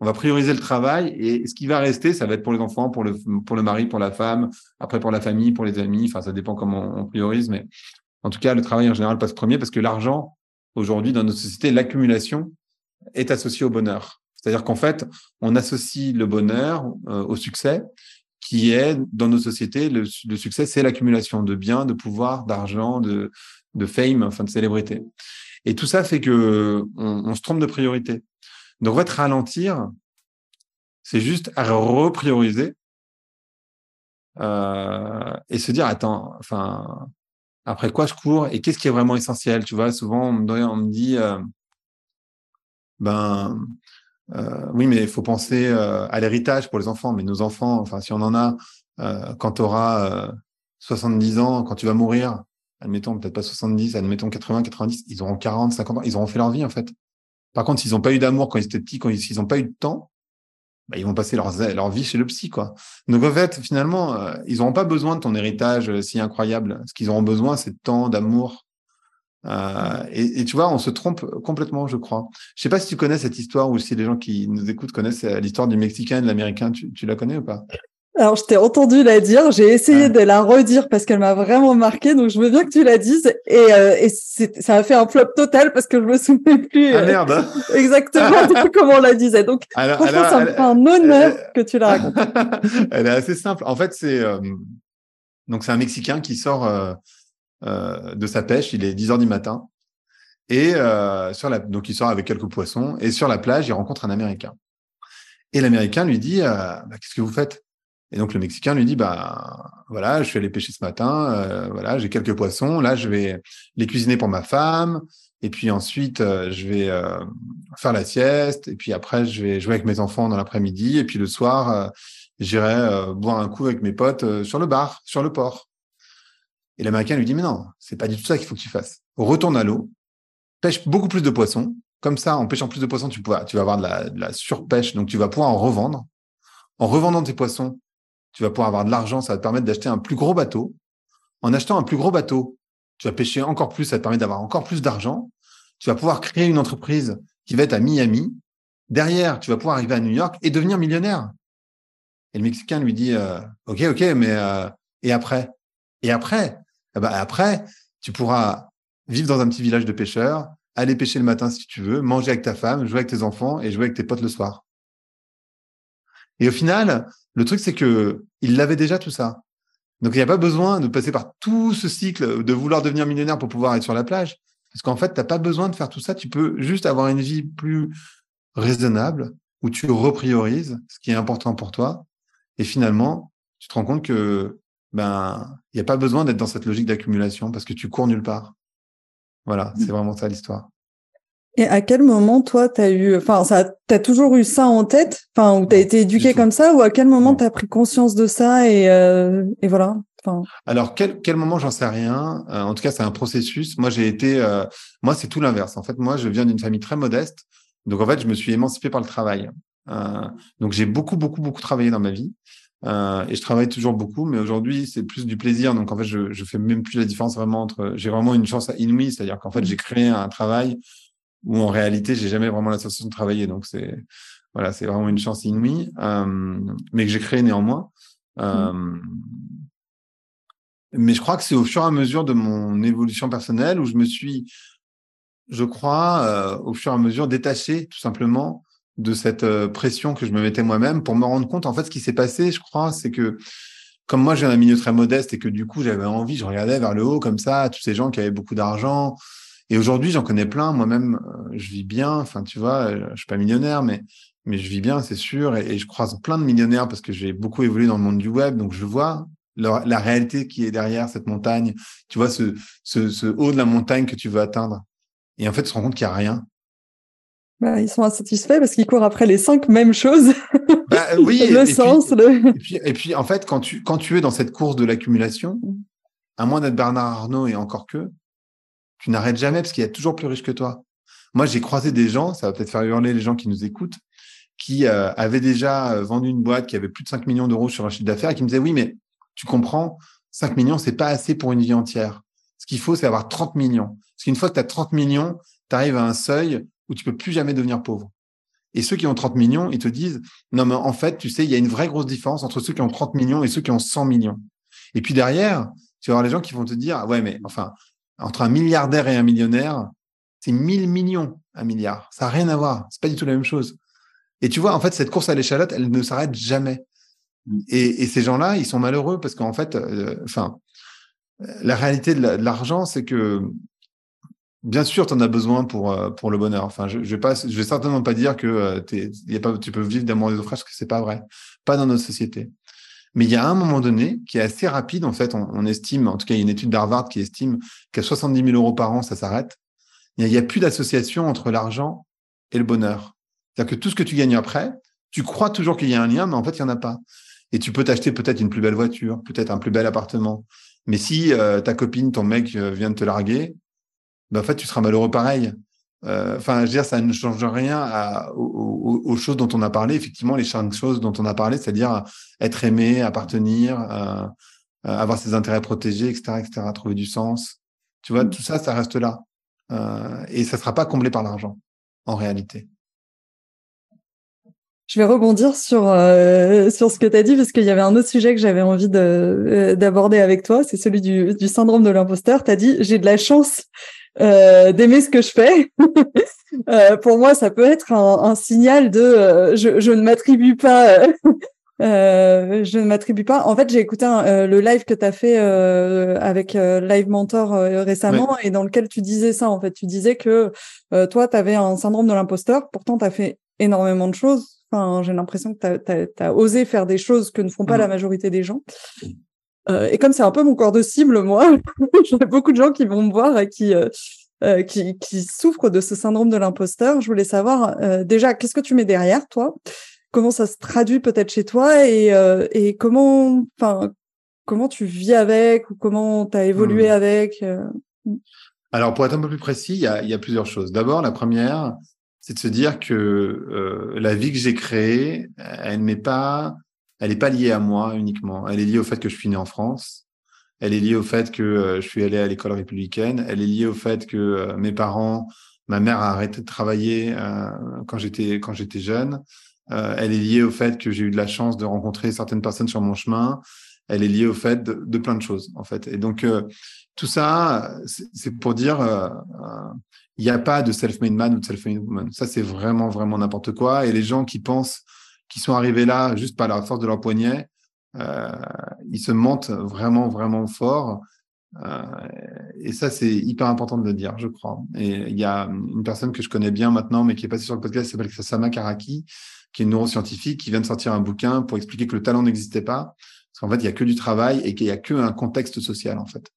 On va prioriser le travail et ce qui va rester, ça va être pour les enfants, pour le, pour le mari, pour la femme, après pour la famille, pour les amis. Enfin, ça dépend comment on priorise, mais en tout cas, le travail en général passe premier parce que l'argent, aujourd'hui, dans notre société, l'accumulation est associée au bonheur. C'est-à-dire qu'en fait, on associe le bonheur euh, au succès, qui est dans nos sociétés, le, succès, c'est l'accumulation de biens, de pouvoir, d'argent, de, de fame, enfin de célébrité. Et tout ça fait que on, se trompe de priorité. Donc, en fait, ralentir, c'est juste à reprioriser euh, et se dire, attends, enfin, après quoi je cours et qu'est-ce qui est vraiment essentiel Tu vois, souvent, on me, dit, euh, ben, euh, oui, mais il faut penser à l'héritage pour les enfants. Mais nos enfants, enfin, si on en a, quand tu auras 70 ans, quand tu vas mourir, admettons peut-être pas 70, admettons 80, 90, ils auront 40, 50 ans, ils auront fait leur vie en fait. Par contre, s'ils n'ont pas eu d'amour quand ils étaient petits, quand ils n'ont pas eu de temps, bah, ils vont passer leur, vie chez le psy, quoi. Donc en fait, finalement, ils n'auront pas besoin de ton héritage si incroyable. Ce qu'ils auront besoin, c'est de temps, d'amour, euh, et, tu vois, on se trompe complètement, je crois. Je sais pas si tu connais cette histoire ou si les gens qui nous écoutent connaissent euh, l'histoire du Mexicain et de l'Américain. Tu, la connais ou pas? Alors, je t'ai entendu la dire, j'ai essayé ah. de la redire parce qu'elle m'a vraiment marqué, donc je veux bien que tu la dises. Et, euh, et ça a fait un flop total parce que je me souvenais plus ah, merde. <laughs> exactement <laughs> comment on la disait. Donc, franchement, ça me fait un honneur que tu la racontes. <laughs> elle est assez simple. En fait, c'est donc c'est un Mexicain qui sort euh, de sa pêche. Il est 10 heures du matin. Et euh, sur la, donc il sort avec quelques poissons. Et sur la plage, il rencontre un Américain. Et l'Américain lui dit euh, bah, Qu'est-ce que vous faites? Et donc le Mexicain lui dit Bah voilà, je suis allé pêcher ce matin. voilà, j'ai quelques poissons. Là, je vais les cuisiner pour ma femme. Et puis ensuite, je vais faire la sieste. Et puis après, je vais jouer avec mes enfants dans l'après-midi. Et puis le soir, j'irai boire un coup avec mes potes sur le bar, sur le port. Et l'Américain lui dit, mais non, c'est pas du tout ça qu'il faut que tu fasses. Retourne à l'eau, pêche beaucoup plus de poissons. Comme ça, en pêchant plus de poissons, tu, pourras, tu vas avoir de la, surpêche, donc tu vas pouvoir en revendre. En revendant tes poissons, tu vas pouvoir avoir de l'argent, ça va te permettre d'acheter un plus gros bateau. En achetant un plus gros bateau, tu vas pêcher encore plus, ça te permet d'avoir encore plus d'argent. Tu vas pouvoir créer une entreprise qui va être à Miami. Derrière, tu vas pouvoir arriver à New York et devenir millionnaire. Et le Mexicain lui dit, euh, OK, OK, mais euh, et après? Et après, eh ben, après, tu pourras vivre dans un petit village de pêcheurs, aller pêcher le matin si tu veux, manger avec ta femme, jouer avec tes enfants et jouer avec tes potes le soir. Et au final, le truc, c'est que il l'avait déjà tout ça. Donc, il n'y a pas besoin de passer par tout ce cycle de vouloir devenir millionnaire pour pouvoir être sur la plage. Parce qu'en fait, tu n'as pas besoin de faire tout ça. Tu peux juste avoir une vie plus raisonnable où tu repriorises ce qui est important pour toi. Et finalement, tu te rends compte que ben il n'y a pas besoin d'être dans cette logique d'accumulation parce que tu cours nulle part. Voilà, c'est vraiment ça l'histoire. Et à quel moment, toi, tu as eu, enfin, ça, t'as toujours eu ça en tête, enfin, ou t'as été éduqué comme ça, ou à quel moment tu as pris conscience de ça et, euh, et voilà? Enfin... Alors, quel, quel moment, j'en sais rien. Euh, en tout cas, c'est un processus. Moi, j'ai été, euh, moi, c'est tout l'inverse. En fait, moi, je viens d'une famille très modeste. Donc, en fait, je me suis émancipé par le travail. donc, j'ai beaucoup, beaucoup, beaucoup travaillé dans ma vie. Euh, et je travaille toujours beaucoup, mais aujourd'hui, c'est plus du plaisir. Donc, en fait, je, je fais même plus la différence vraiment entre. J'ai vraiment une chance inouïe, c'est-à-dire qu'en fait, j'ai créé un travail où en réalité, j'ai jamais vraiment la sensation de travailler. Donc, c'est voilà, c'est vraiment une chance inouïe, euh, mais que j'ai créé néanmoins. Euh, mais je crois que c'est au fur et à mesure de mon évolution personnelle où je me suis, je crois, euh, au fur et à mesure détaché, tout simplement, de cette pression que je me mettais moi-même pour me rendre compte, en fait, ce qui s'est passé, je crois, c'est que comme moi, j'ai un milieu très modeste et que du coup, j'avais envie, je regardais vers le haut comme ça, tous ces gens qui avaient beaucoup d'argent. Et aujourd'hui, j'en connais plein. Moi-même, euh, je vis bien. Enfin, tu vois, euh, je suis pas millionnaire, mais mais je vis bien, c'est sûr. Et, je croise plein de millionnaires parce que j'ai beaucoup évolué dans le monde du web, donc je vois la, la réalité qui est derrière cette montagne. Tu vois ce, ce, ce haut de la montagne que tu veux atteindre. Et en fait, tu te rends compte qu'il n'y a rien. Bah, ils sont insatisfaits parce qu'ils courent après les cinq mêmes choses. Bah, <laughs> oui, le sens. Puis, le... Et, puis, et puis, en fait, quand tu, quand tu es dans cette course de l'accumulation, à moins d'être Bernard Arnault et encore que, tu n'arrêtes jamais parce qu'il y a toujours plus riche que toi. Moi, j'ai croisé des gens, ça va peut-être faire hurler les gens qui nous écoutent, qui euh, avaient déjà euh, vendu une boîte qui avait plus de 5 millions d'euros sur un chiffre d'affaires et qui me disaient, oui, mais tu comprends, 5 millions, c'est pas assez pour une vie entière. Ce qu'il faut, c'est avoir 30 millions. Parce qu'une fois que tu as 30 millions, tu arrives à un seuil où tu peux plus jamais devenir pauvre. Et ceux qui ont 30 millions, ils te disent, non, mais en fait, tu sais, il y a une vraie grosse différence entre ceux qui ont 30 millions et ceux qui ont 100 millions. Et puis derrière, tu vas avoir les gens qui vont te dire, ouais, mais enfin, entre un milliardaire et un millionnaire, c'est 1000 millions, un milliard. Ça n'a rien à voir. C'est pas du tout la même chose. Et tu vois, en fait, cette course à l'échalote, elle ne s'arrête jamais. Et, ces gens-là, ils sont malheureux parce qu'en fait, euh, enfin, la réalité de l'argent, c'est que Bien sûr, tu en as besoin pour, euh, pour le bonheur. Enfin, je, je vais pas, je vais certainement pas dire que euh, y a pas, tu peux vivre d'amour et parce que c'est pas vrai. Pas dans notre société. Mais il y a un moment donné qui est assez rapide. En fait, on, estime, en tout cas, il y a une étude d'Harvard qui estime qu'à 70 000 euros par an, ça s'arrête. Il n'y a, plus d'association entre l'argent et le bonheur. C'est-à-dire que tout ce que tu gagnes après, tu crois toujours qu'il y a un lien, mais en fait, il n'y en a pas. Et tu peux t'acheter peut-être une plus belle voiture, peut-être un plus bel appartement. Mais si euh, ta copine, ton mec vient de te larguer, ben, en fait, tu seras malheureux pareil. Euh, enfin, je veux dire, ça ne change rien à, aux, choses dont on a parlé. Effectivement, les cinq choses dont on a parlé, c'est-à-dire être aimé, appartenir, euh, avoir ses intérêts protégés, etc., etc., trouver du sens. Tu vois, tout ça, ça reste là. Euh, et ça ne sera pas comblé par l'argent, en réalité. Je vais rebondir sur euh, sur ce que tu as dit parce qu'il y avait un autre sujet que j'avais envie de d'aborder avec toi, c'est celui du, du syndrome de l'imposteur. Tu as dit j'ai de la chance euh, d'aimer ce que je fais. <laughs> euh, pour moi, ça peut être un, un signal de euh, je, je, ne m'attribue pas. <laughs> Je ne m'attribue pas. En fait, j'ai écouté le live que tu as fait avec Live Mentor récemment et dans lequel tu disais ça. En fait, tu disais que toi, tu avais un syndrome de l'imposteur. Pourtant, tu as fait énormément de choses. Enfin, j'ai l'impression que tu as, osé faire des choses que ne font pas la mmh. majorité des gens. Euh, et comme c'est un peu mon corps de cible, moi, <laughs> j'ai beaucoup de gens qui vont me voir et qui, euh, euh, qui, qui, souffrent de ce syndrome de l'imposteur. Je voulais savoir déjà, qu'est-ce que tu mets derrière toi? Comment ça se traduit peut-être chez toi et, et comment, enfin, comment tu vis avec ou comment tu as évolué mmh. avec mmh. Alors, pour être un peu plus précis, il y a, y a plusieurs choses. D'abord, la première, c'est de se dire que la vie que j'ai créée, elle n'est pas elle n'est pas liée à moi uniquement. Elle est liée au fait que je suis né en France. Elle est liée au fait que euh, je suis allé à l'école républicaine. Elle est liée au fait que euh, mes parents, ma mère a arrêté de travailler euh, quand j'étais quand j'étais jeune. elle est liée au fait que j'ai eu de la chance de rencontrer certaines personnes sur mon chemin. elle est liée au fait de, plein de choses, en fait. Et donc, tout ça, c'est pour dire, il n'y a pas de self-made man ou de self-made woman. Ça, c'est vraiment, vraiment n'importe quoi. Et les gens qui pensent qu'ils sont arrivés là juste par la force de leur poignet, ils se mentent vraiment, vraiment fort. Euh, et ça, c'est hyper important de le dire, je crois. Et il y a une personne que je connais bien maintenant, mais qui est passée sur le podcast, qui s'appelle Sama Karaki, qui est une neuroscientifique, qui vient de sortir un bouquin pour expliquer que le talent n'existait pas, parce qu'en fait, il y a que du travail et qu'il y a que un contexte social, en fait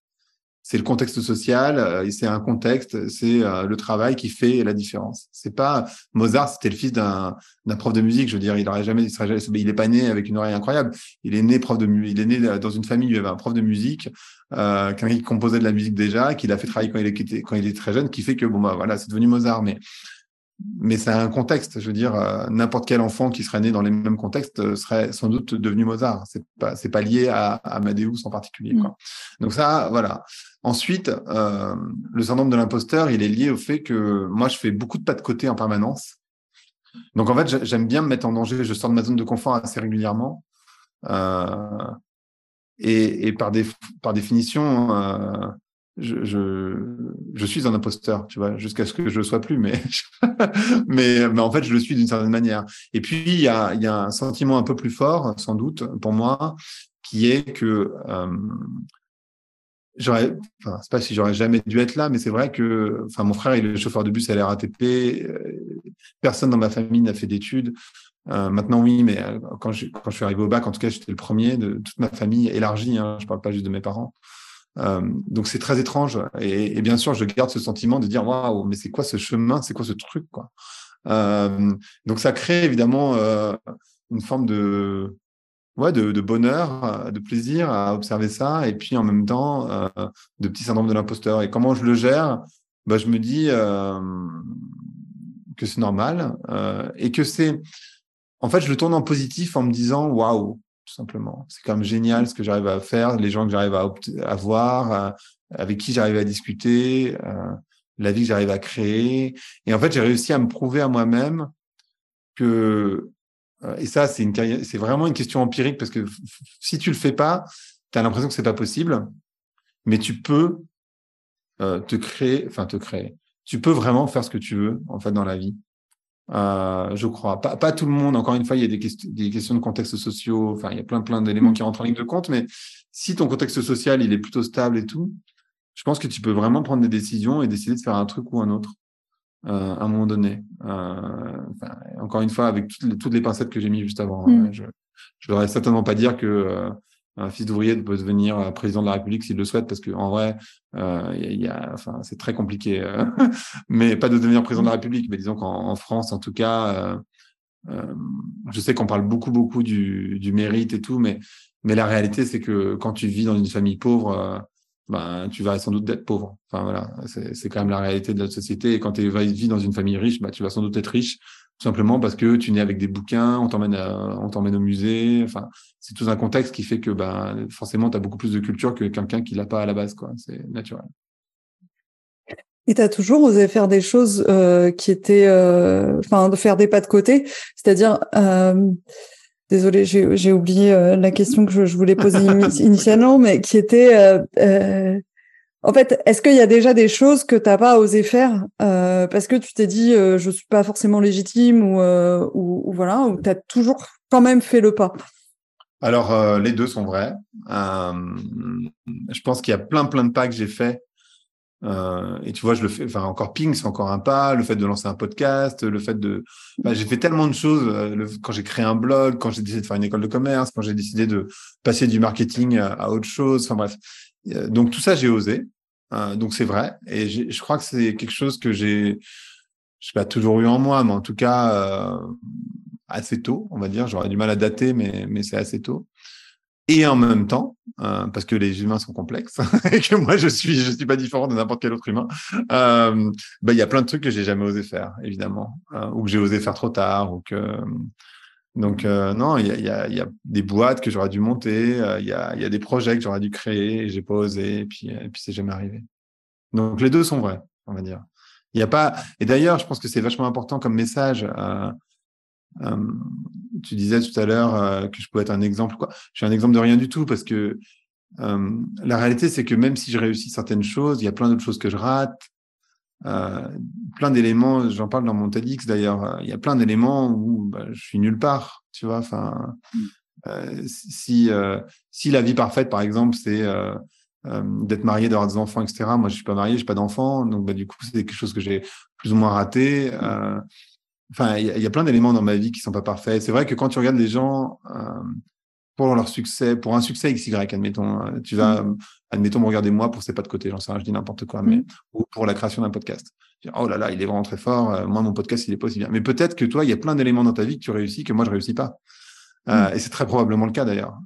c'est le contexte social, euh, c'est un contexte, c'est euh, le travail qui fait la différence. C'est pas Mozart, c'était le fils d'un prof de musique. Je veux dire, il aurait jamais, il, serait, il est pas né avec une oreille incroyable. Il est né prof de, il est né dans une famille où il y avait un prof de musique, euh, quelqu'un qui composait de la musique déjà, qui l'a fait travailler quand il était quand il est très jeune, qui fait que bon bah voilà, c'est devenu Mozart. Mais mais c'est un contexte. Je veux dire, euh, n'importe quel enfant qui serait né dans les mêmes contextes euh, serait sans doute devenu Mozart. C'est pas, c'est pas lié à, Amadeus en particulier. Quoi. Mm. Donc ça, voilà. Ensuite, euh, le syndrome de l'imposteur, il est lié au fait que moi, je fais beaucoup de pas de côté en permanence. Donc en fait, j'aime bien me mettre en danger. Je sors de ma zone de confort assez régulièrement. et, et par, des, par définition, je, suis un imposteur, tu vois, jusqu'à ce que je le sois plus, <laughs> mais, mais, en fait, je le suis d'une certaine manière. Et puis, il y a, un sentiment un peu plus fort, sans doute, pour moi, qui est que euh, j'aurais, enfin, c'est pas si j'aurais jamais dû être là, mais c'est vrai que, enfin, mon frère, il est chauffeur de bus à la RATP. Euh, personne dans ma famille n'a fait d'études. Euh, maintenant, oui, mais euh, quand je, quand je suis arrivé au bac, en tout cas, j'étais le premier de toute ma famille élargie. Hein, je parle pas juste de mes parents. Euh, donc c'est très étrange. Et, bien sûr je garde ce sentiment de dire waouh mais c'est quoi ce chemin? C'est quoi ce truc quoi? Euh, donc ça crée évidemment euh, une forme de ouais de, de, bonheur de plaisir à observer ça. Et puis en même temps de petit syndrome de l'imposteur. Et comment je le gère? Bah je me dis que c'est normal et que c'est en fait je le tourne en positif en me disant waouh tout simplement. C'est quand même génial ce que j'arrive à faire, les gens que j'arrive à, à, voir, euh, avec qui j'arrive à discuter, euh, la vie que j'arrive à créer. Et en fait, j'ai réussi à me prouver à moi-même que, euh, et ça, c'est vraiment une question empirique parce que si tu le fais pas, tu as l'impression que c'est pas possible, mais tu peux te créer, enfin te créer. Tu peux vraiment faire ce que tu veux en fait dans la vie. Euh, je crois. Pas, pas, tout le monde. Encore une fois, il y a des, des questions de contexte sociaux. Enfin, il y a plein, plein d'éléments mm. qui rentrent en ligne de compte. Mais si ton contexte social, il est plutôt stable et tout, je pense que tu peux vraiment prendre des décisions et décider de faire un truc ou un autre euh, à un moment donné. Euh, enfin, encore une fois, avec toutes les, toutes les pincettes que j'ai mis juste avant. Mm. je ne devrais certainement pas dire que un fils d'ouvrier peut devenir euh, président de la République s'il le souhaite, parce que en vrai, euh, y a, enfin, c'est très compliqué. Euh, <laughs> mais pas de devenir président de la République, mais disons qu'en France, en tout cas, euh, euh, je sais qu'on parle beaucoup, beaucoup du, du, mérite et tout, mais mais la réalité, c'est que quand tu vis dans une famille pauvre, ben tu vas sans doute être pauvre. Enfin voilà, c'est quand même la réalité de notre société. Et quand tu vis dans une famille riche, ben, tu vas sans doute être riche simplement parce que tu nais avec des bouquins, on t'emmène on t'emmène au musée. Enfin, c'est tout un contexte qui fait que ben forcément tu as beaucoup plus de culture que quelqu'un qui l'a pas à la base quoi, c'est naturel. Et tu as toujours osé faire des choses euh, qui étaient euh, enfin de faire des pas de côté, c'est-à-dire euh, Désolée, j'ai oublié euh, la question que je, je voulais poser <laughs> initialement, mais qui était euh, en fait, est-ce qu'il y a déjà des choses que t'as pas osé faire euh, parce que tu t'es dit euh, je suis pas forcément légitime ou, euh, ou, voilà ou t'as toujours quand même fait le pas? Alors euh, les deux sont vrais. Euh, je pense qu'il y a plein plein de pas que j'ai fait et tu vois je le fais. Enfin encore ping c'est encore un pas. Le fait de lancer un podcast, le fait de j'ai fait tellement de choses. Quand j'ai créé un blog, quand j'ai décidé de faire une école de commerce, quand j'ai décidé de passer du marketing à autre chose. Enfin bref. Donc tout ça j'ai osé. Euh, donc c'est vrai. Et je crois que c'est quelque chose que j'ai, je sais pas toujours eu en moi, mais en tout cas euh, assez tôt, on va dire. J'aurais du mal à dater, mais mais c'est assez tôt. Et en même temps, euh, parce que les humains sont complexes <laughs> et que moi je suis je suis pas différent de n'importe quel autre humain, euh, bah il y a plein de trucs que j'ai jamais osé faire, évidemment, euh, ou que j'ai osé faire trop tard, ou que donc non, il y a, des boîtes que j'aurais dû monter, il y, a, des projets que j'aurais dû créer et j'ai pas osé, et puis et puis c'est jamais arrivé. Donc les deux sont vrais, on va dire. Il y a pas. Et d'ailleurs, je pense que c'est vachement important comme message. Euh, euh, tu disais tout à l'heure que je pouvais être un exemple. Je suis un exemple de rien du tout parce que la réalité, c'est que même si je réussis certaines choses, il y a plein d'autres choses que je rate. Plein d'éléments, j'en parle dans mon TEDx d'ailleurs, il y a plein d'éléments où bah, je suis nulle part, tu vois. Enfin, mmh. si si la vie parfaite, par exemple, c'est euh, d'être marié, d'avoir des enfants, etc. Moi, je suis pas marié, je n'ai pas d'enfants, donc bah, du coup, c'est quelque chose que j'ai plus ou moins raté. Euh, enfin, il y, a plein d'éléments dans ma vie qui sont pas parfaits. C'est vrai que quand tu regardes les gens euh, pour leur succès, pour un succès XY, admettons, tu vas, mm. admettons, me regarder moi pour c'est pas de côté, j'en sais rien, je dis n'importe quoi, mais mm. ou pour la création d'un podcast. Oh là là, il est vraiment très fort. moi, mon podcast, il est pas aussi bien. Mais peut-être que toi, il y a plein d'éléments dans ta vie que tu réussis que moi, je réussis pas. Mm. Et c'est très probablement le cas d'ailleurs.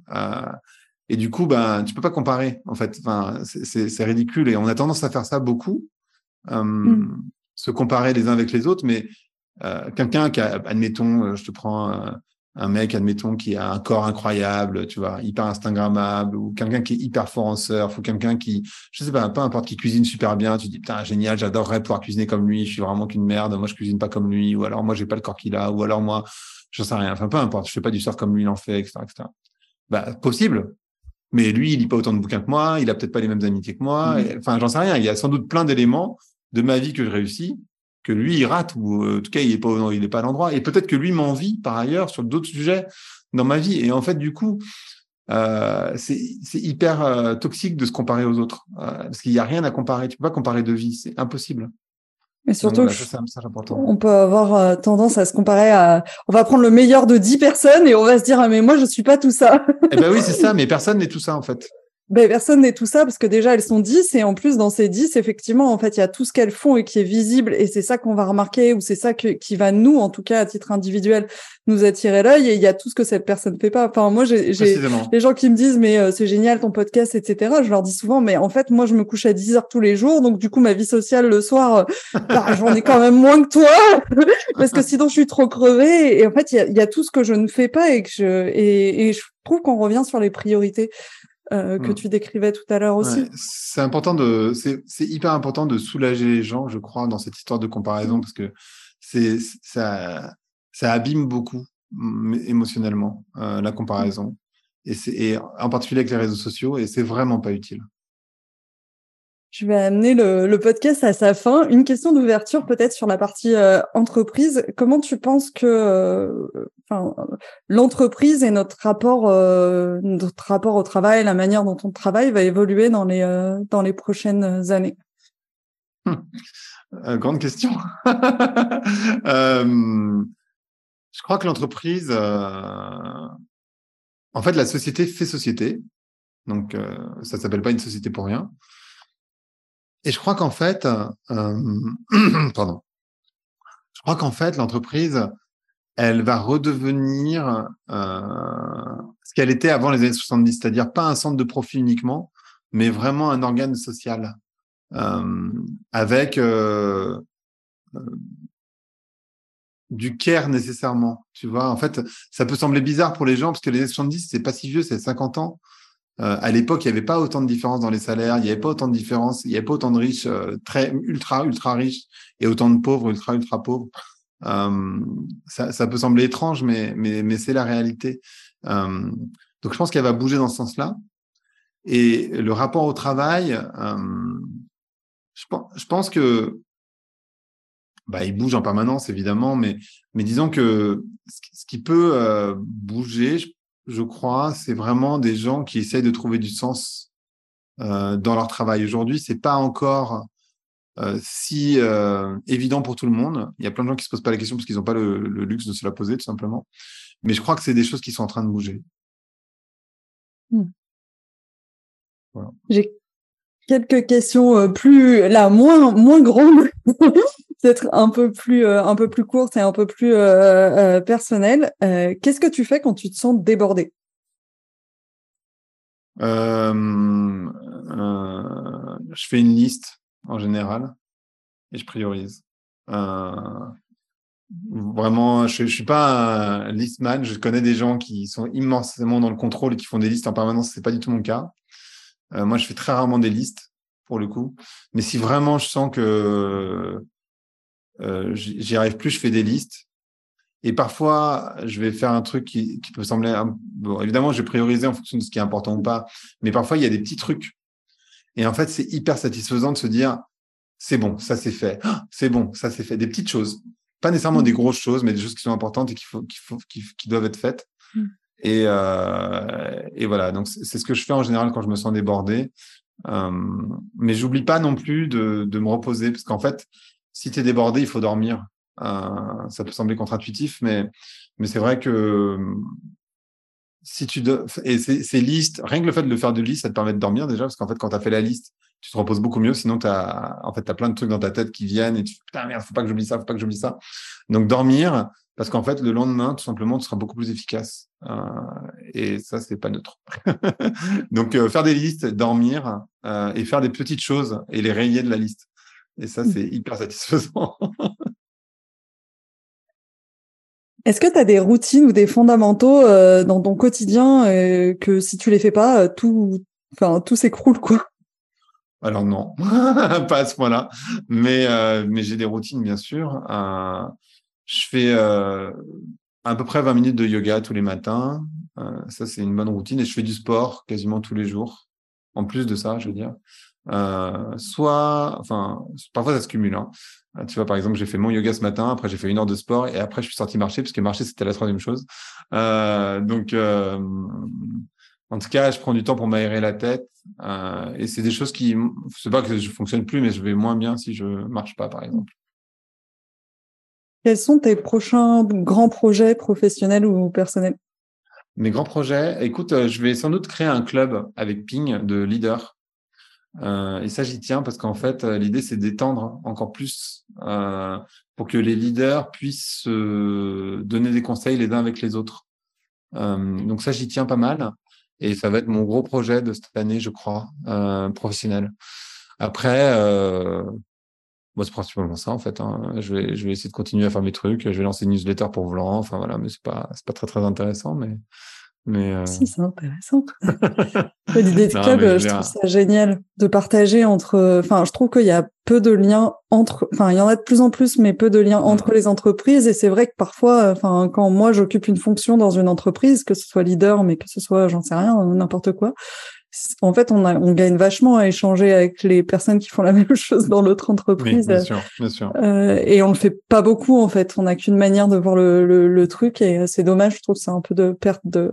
Et du coup, ben, tu peux pas comparer, en fait. Enfin, c'est ridicule. Et on a tendance à faire ça beaucoup, euh, se comparer les uns avec les autres. Mais euh, quelqu'un qui a, admettons, euh, je te prends un, mec, admettons, qui a un corps incroyable, tu vois, hyper Instagrammable, ou quelqu'un qui est hyper fort en surf, ou quelqu'un qui, je sais pas, peu importe, qui cuisine super bien. Tu dis, putain, génial, j'adorerais pouvoir cuisiner comme lui. Je suis vraiment qu'une merde. Moi, je cuisine pas comme lui. Ou alors, moi, j'ai pas le corps qu'il a. Ou alors, moi, je sais rien. Enfin, peu importe. Je fais pas du surf comme lui, il en fait, etc., etc. Bah, possible. Mais lui, il lit pas autant de bouquins que moi, il a peut-être pas les mêmes amitiés que moi. Mm. Enfin, j'en sais rien. Il y a sans doute plein d'éléments de ma vie que je réussis que lui il rate ou euh, en tout cas il est pas il est pas à l'endroit. Et peut-être que lui m'envie par ailleurs sur d'autres sujets dans ma vie. Et en fait, du coup, euh, c'est hyper euh, toxique de se comparer aux autres euh, parce qu'il y a rien à comparer. Tu peux pas comparer de vie, c'est impossible. Mais surtout, on peut avoir tendance à se comparer à. On va prendre le meilleur de 10 personnes et on va se dire ah mais moi je suis pas tout ça. eh ben oui c'est ça, <laughs> mais personne n'est tout ça en fait ben, personne n'est tout ça parce que déjà elles sont 10 et en plus dans ces 10 effectivement en fait il y a tout ce qu'elles font et qui est visible et c'est ça qu'on va remarquer ou c'est ça que, qui va nous en tout cas à titre individuel nous attirer l'œil et il y a tout ce que cette personne fait pas. Enfin moi j'ai les gens qui me disent mais euh, c'est génial ton podcast etc je leur dis souvent mais en fait moi je me couche à 10 heures tous les jours donc du coup ma vie sociale le soir euh, <laughs> bah, j'en ai quand même moins que toi <laughs> parce que sinon je suis trop crevée et en fait il y a, y a, tout ce que je ne fais pas et que je et, et je trouve qu'on revient sur les priorités euh, que mmh. tu décrivais tout à l'heure aussi. c'est important de, c'est hyper important de soulager les gens, je crois, dans cette histoire de comparaison, mmh. parce que c'est ça, ça abîme beaucoup émotionnellement euh, la comparaison, et, et en particulier avec les réseaux sociaux, et c'est vraiment pas utile. Je vais amener le, podcast à sa fin. Une question d'ouverture peut-être sur la partie euh, entreprise. Comment tu penses que euh, l'entreprise et notre rapport, euh, notre rapport au travail, la manière dont on travaille va évoluer dans les, dans les prochaines années? Hum. Grande question. <laughs> je crois que l'entreprise, en fait, la société fait société. Donc, ça s'appelle pas une société pour rien. Et je crois qu'en fait, euh, <clears throat> je crois qu'en fait, l'entreprise, elle va redevenir euh, ce qu'elle était avant les années 70, c'est-à-dire pas un centre de profit uniquement, mais vraiment un organe social euh, avec du care nécessairement. Tu vois, en fait, ça peut sembler bizarre pour les gens parce que les années 70, c'est pas si vieux, c'est 50 ans. Euh, à l'époque, il n'y avait pas autant de différence dans les salaires, il n'y avait pas autant de différence, il n'y avait pas autant de riches euh, très ultra ultra riches et autant de pauvres ultra ultra pauvres. Euh, ça, ça, peut sembler étrange, mais mais mais c'est la réalité. Euh, donc je pense qu'elle va bouger dans ce sens-là. Et le rapport au travail, je pense, je pense que bah, il bouge en permanence évidemment, mais mais disons que ce qui peut bouger, je crois, c'est vraiment des gens qui essayent de trouver du sens euh, dans leur travail. Aujourd'hui, c'est pas encore euh, si euh, évident pour tout le monde. Il y a plein de gens qui se posent pas la question parce qu'ils n'ont pas le, luxe de se la poser, tout simplement. Mais je crois que c'est des choses qui sont en train de bouger. Hmm. J'ai quelques questions plus là moins moins grandes <laughs> peut-être un peu plus euh, un peu plus courte et un peu plus euh, euh, personnelle. Qu'est-ce que tu fais quand tu te sens débordé Je fais une liste en général et je priorise. Vraiment, je, je suis pas un listman. Je connais des gens qui sont immensément dans le contrôle et qui font des listes en permanence. C'est pas du tout mon cas. moi, je fais très rarement des listes pour le coup. Mais si vraiment je sens que euh, j'y arrive plus, je fais des listes. Et parfois, je vais faire un truc qui, qui peut sembler... Bon, évidemment, je vais prioriser en fonction de ce qui est important ou pas. Mais parfois, il y a des petits trucs. Et en fait, c'est hyper satisfaisant de se dire, c'est bon, ça c'est fait. Ah, c'est bon, ça c'est fait. Des petites choses. Pas nécessairement des grosses choses, mais des choses qui sont importantes et qui, faut, qui, faut, qui, doivent être faites. Mmh. Et, euh, et voilà, donc c'est ce que je fais en général quand je me sens débordé. Euh, mais j'oublie pas non plus de, de me reposer, parce qu'en fait, si tu es débordé, il faut dormir. Euh, ça peut sembler contre-intuitif, mais, mais c'est vrai que si tu et ces, listes, rien que le fait de faire de liste, ça te permet de dormir déjà, parce qu'en fait, quand tu as fait la liste, tu te reposes beaucoup mieux. Sinon, as, en fait, as plein de trucs dans ta tête qui viennent et tu putain merde, faut pas que j'oublie ça, faut pas que j'oublie ça. Donc dormir, parce qu'en fait, le lendemain, tout simplement, tu seras beaucoup plus efficace. Euh, et ça, c'est pas neutre. <laughs> Donc euh, faire des listes, dormir et faire des petites choses et les rayer de la liste. Et ça, mmh. c'est hyper satisfaisant. <laughs> Est-ce que tu as des routines ou des fondamentaux euh, dans ton quotidien euh, que si tu les fais pas, euh, tout, enfin, tout s'écroule quoi? Alors non, <laughs> pas à ce point-là. Mais mais j'ai des routines bien sûr. je fais à peu près 20 minutes de yoga tous les matins. ça c'est une bonne routine et je fais du sport quasiment tous les jours. En plus de ça, je veux dire. Soit, enfin, parfois ça se cumule. Hein. Ah, tu vois, par exemple, j'ai fait mon yoga ce matin, après j'ai fait une heure de sport et après je suis sorti marcher parce que marcher c'était la troisième chose. Euh, donc, euh, en tout cas, je prends du temps pour m'aérer la tête euh, et c'est des choses qui, c'est pas que je fonctionne plus, mais je vais moins bien si je marche pas, par exemple. Quels sont tes prochains grands projets professionnels ou personnels? Mes grands projets, écoute, je vais sans doute créer un club avec Ping de leaders euh, et ça, j'y tiens parce qu'en fait, euh, l'idée, c'est d'étendre encore plus euh, pour que les leaders puissent donner des conseils les uns avec les autres. donc ça, j'y tiens pas mal. Et ça va être mon gros projet de cette année, je crois, professionnel. Après, moi, c'est principalement ça, en fait. Hein. Je, vais, je vais essayer de continuer à faire mes trucs. Je vais lancer une newsletter pour Volant. Enfin, voilà, mais c'est pas, c'est pas très, très intéressant. Mais, mais euh, Si, c'est intéressant. <laughs> L'idée de club, je, trouve ça génial de partager entre. Enfin, je trouve qu'il y a peu de liens entre. Enfin, il y en a de plus en plus, mais peu de liens entre les entreprises. Et c'est vrai que parfois, enfin, quand moi j'occupe une fonction dans une entreprise, que ce soit leader, mais que ce soit, j'en sais rien, n'importe quoi, en fait, on, a, on gagne vachement à échanger avec les personnes qui font la <laughs> même chose dans l'autre entreprise. bien sûr, bien sûr. Euh, et on le fait pas beaucoup, en fait. On n'a qu'une manière de voir le, le, truc et c'est dommage. Je trouve que c'est un peu de perte de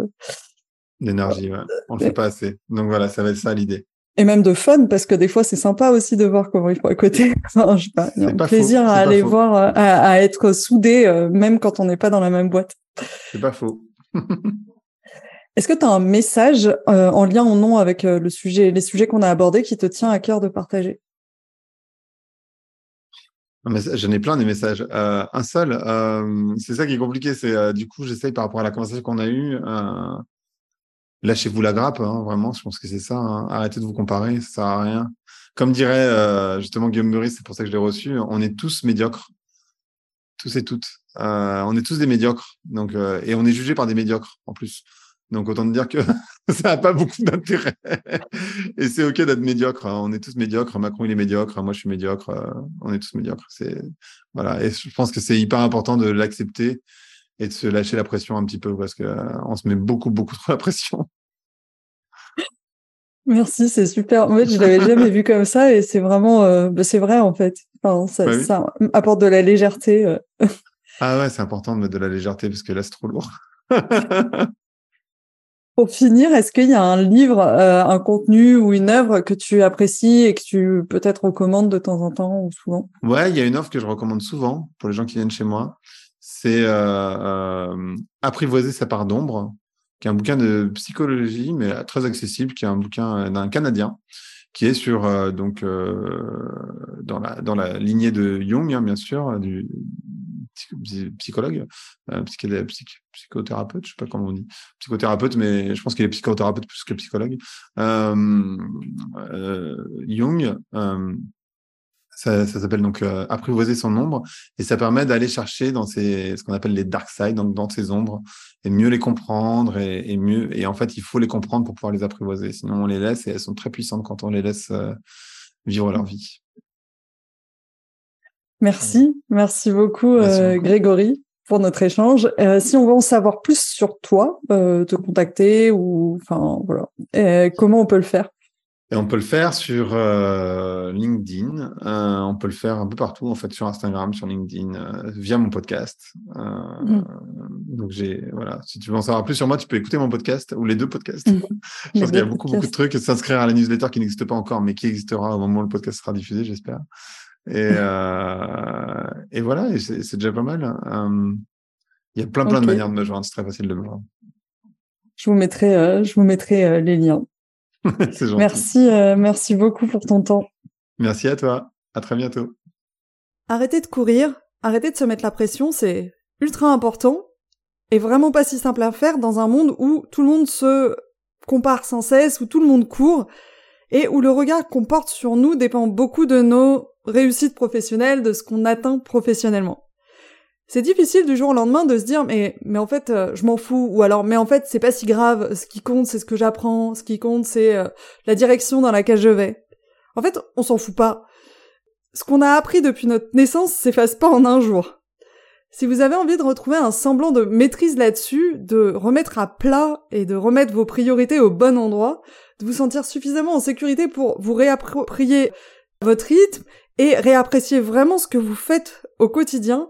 d'énergie. Ouais. On le fait pas assez. Donc voilà, ça va être ça l'idée. Et même de fun, parce que des fois, c'est sympa aussi de voir comment ils font à côté. <laughs> enfin, je sais pas, il y a un plaisir à aller voir, à, à, être soudé, euh, même quand on n'est pas dans la même boîte. C'est pas faux. <laughs> Est-ce que tu as un message euh, en lien ou non avec euh, le sujet, les sujets qu'on a abordés qui te tient à cœur de partager? J'en ai plein des messages. Euh, un seul, c'est ça qui est compliqué. Du coup, j'essaye par rapport à la conversation qu'on a eue. Lâchez-vous la grappe, hein, vraiment. Je pense que c'est ça. Hein. Arrêtez de vous comparer, ça sert à rien. Comme dirait justement Guillaume Meurice, c'est pour ça que je l'ai reçu. On est tous médiocres, tous et toutes. on est tous des médiocres. Donc, et on est jugé par des médiocres en plus. Donc autant dire que <laughs> ça n'a pas beaucoup d'intérêt. Et c'est ok d'être médiocre. Hein. On est tous médiocres. Macron il est médiocre. Moi je suis médiocre. Euh, on est tous médiocres. C'est voilà. Et je pense que c'est hyper important de l'accepter et de se lâcher la pression un petit peu parce que euh, se met beaucoup beaucoup trop la pression. Merci, c'est super. En fait, je l'avais jamais vu comme ça et c'est vraiment, euh, bah, c'est vrai en fait. Enfin, ça, bah ça, apporte de la légèreté. ah ouais, c'est important de mettre de la légèreté parce que là c'est trop lourd. <laughs> Pour finir, est-ce qu'il y a un livre, euh, un contenu ou une œuvre que tu apprécies et que tu peut-être recommandes de temps en temps ou souvent? Ouais, il y a une œuvre que je recommande souvent pour les gens qui viennent chez moi. C'est euh, euh, Apprivoiser sa part d'ombre, qui est un bouquin de psychologie, mais très accessible, qui est un bouquin d'un Canadien, qui est sur donc dans la dans la lignée de Jung, hein, bien sûr, du, psychologue, euh, psychothérapeute, je sais pas comment on dit, psychothérapeute, mais je pense qu'il est psychothérapeute plus que psychologue. Euh, euh, Jung, ça, ça s'appelle donc apprivoiser son ombre. Et ça permet d'aller chercher dans ces ce qu'on appelle les dark side donc dans ces ombres et mieux les comprendre et, et, mieux et en fait il faut les comprendre pour pouvoir les apprivoiser. Sinon on les laisse et elles sont très puissantes quand on les laisse vivre leur vie. Merci, merci beaucoup, euh, Grégory. pour notre échange. Euh, si on veut en savoir plus sur toi, euh, te contacter ou enfin voilà, euh, comment on peut le faire? Et on peut le faire sur euh, LinkedIn, euh, on peut le faire un peu partout, en fait, sur Instagram, sur LinkedIn, euh, via mon podcast. Mm. Donc, j'ai, voilà, si tu veux en savoir plus sur moi, tu peux écouter mon podcast ou les deux podcasts. Mm. <laughs> Je pense qu'il y a beaucoup, beaucoup de trucs. S'inscrire à la newsletter qui n'existe pas encore, mais qui existera au moment où le podcast sera diffusé, j'espère. Et, et voilà, et c'est déjà pas mal. Il y a plein, plein de manières de me joindre. C'est très facile de me joindre. Je vous mettrai, je vous mettrai les liens. <laughs> Merci, euh, merci beaucoup pour ton temps. Merci à toi. À très bientôt. Arrêtez de courir, arrêtez de se mettre la pression, c'est ultra important et vraiment pas si simple à faire dans un monde où tout le monde se compare sans cesse, où tout le monde court et où le regard qu'on porte sur nous dépend beaucoup de nos réussites professionnelles, de ce qu'on atteint professionnellement. C'est difficile du jour au lendemain de se dire mais mais en fait euh, je m'en fous ou alors mais en fait c'est pas si grave, ce qui compte c'est ce que j'apprends, ce qui compte c'est euh, la direction dans laquelle je vais. En fait, on s'en fout pas. Ce qu'on a appris depuis notre naissance s'efface pas en un jour. Si vous avez envie de retrouver un semblant de maîtrise là-dessus, de remettre à plat et de remettre vos priorités au bon endroit, de vous sentir suffisamment en sécurité pour vous réapproprier votre rythme et réapprécier vraiment ce que vous faites au quotidien,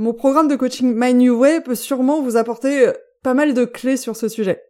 mon programme de coaching My New Way peut sûrement vous apporter euh, pas mal de clés sur ce sujet.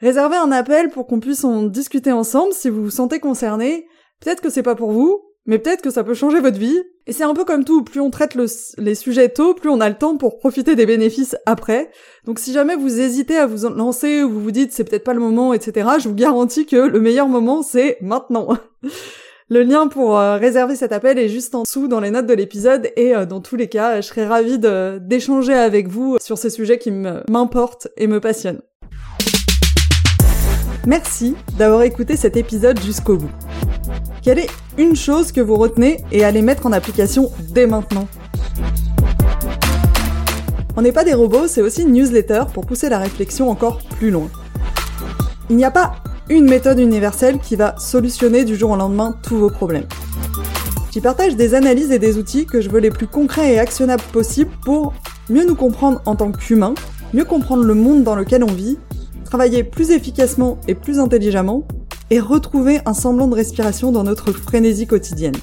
Réservez un appel pour qu'on puisse en discuter ensemble si vous vous sentez concerné. Peut-être que c'est pas pour vous, mais peut-être que ça peut changer votre vie. Et c'est un peu comme tout, plus on traite les sujets tôt, plus on a le temps pour profiter des bénéfices après. Donc si jamais vous hésitez à vous lancer ou vous vous dites c'est peut-être pas le moment, etc., je vous garantis que le meilleur moment c'est maintenant. <laughs> Le lien pour euh, réserver cet appel est juste en dessous dans les notes de l'épisode et euh, dans tous les cas, je serais ravie d'échanger avec vous sur ces sujets qui m'importent et me passionnent. Merci d'avoir écouté cet épisode jusqu'au bout. Quelle est une chose que vous retenez et allez mettre en application dès maintenant? On n'est pas des robots, c'est aussi une newsletter pour pousser la réflexion encore plus loin. Il n'y a pas une méthode universelle qui va solutionner du jour au lendemain tous vos problèmes. J'y partage des analyses et des outils que je veux les plus concrets et actionnables possibles pour mieux nous comprendre en tant qu'humains, mieux comprendre le monde dans lequel on vit, travailler plus efficacement et plus intelligemment, et retrouver un semblant de respiration dans notre frénésie quotidienne.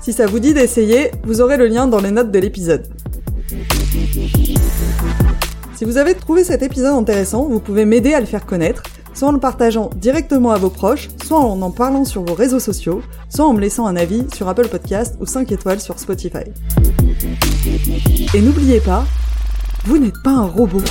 Si ça vous dit d'essayer, vous aurez le lien dans les notes de l'épisode. Si vous avez trouvé cet épisode intéressant, vous pouvez m'aider à le faire connaître soit en le partageant directement à vos proches, soit en en parlant sur vos réseaux sociaux, soit en me laissant un avis sur Apple Podcast ou 5 étoiles sur Spotify. Et n'oubliez pas, vous n'êtes pas un robot.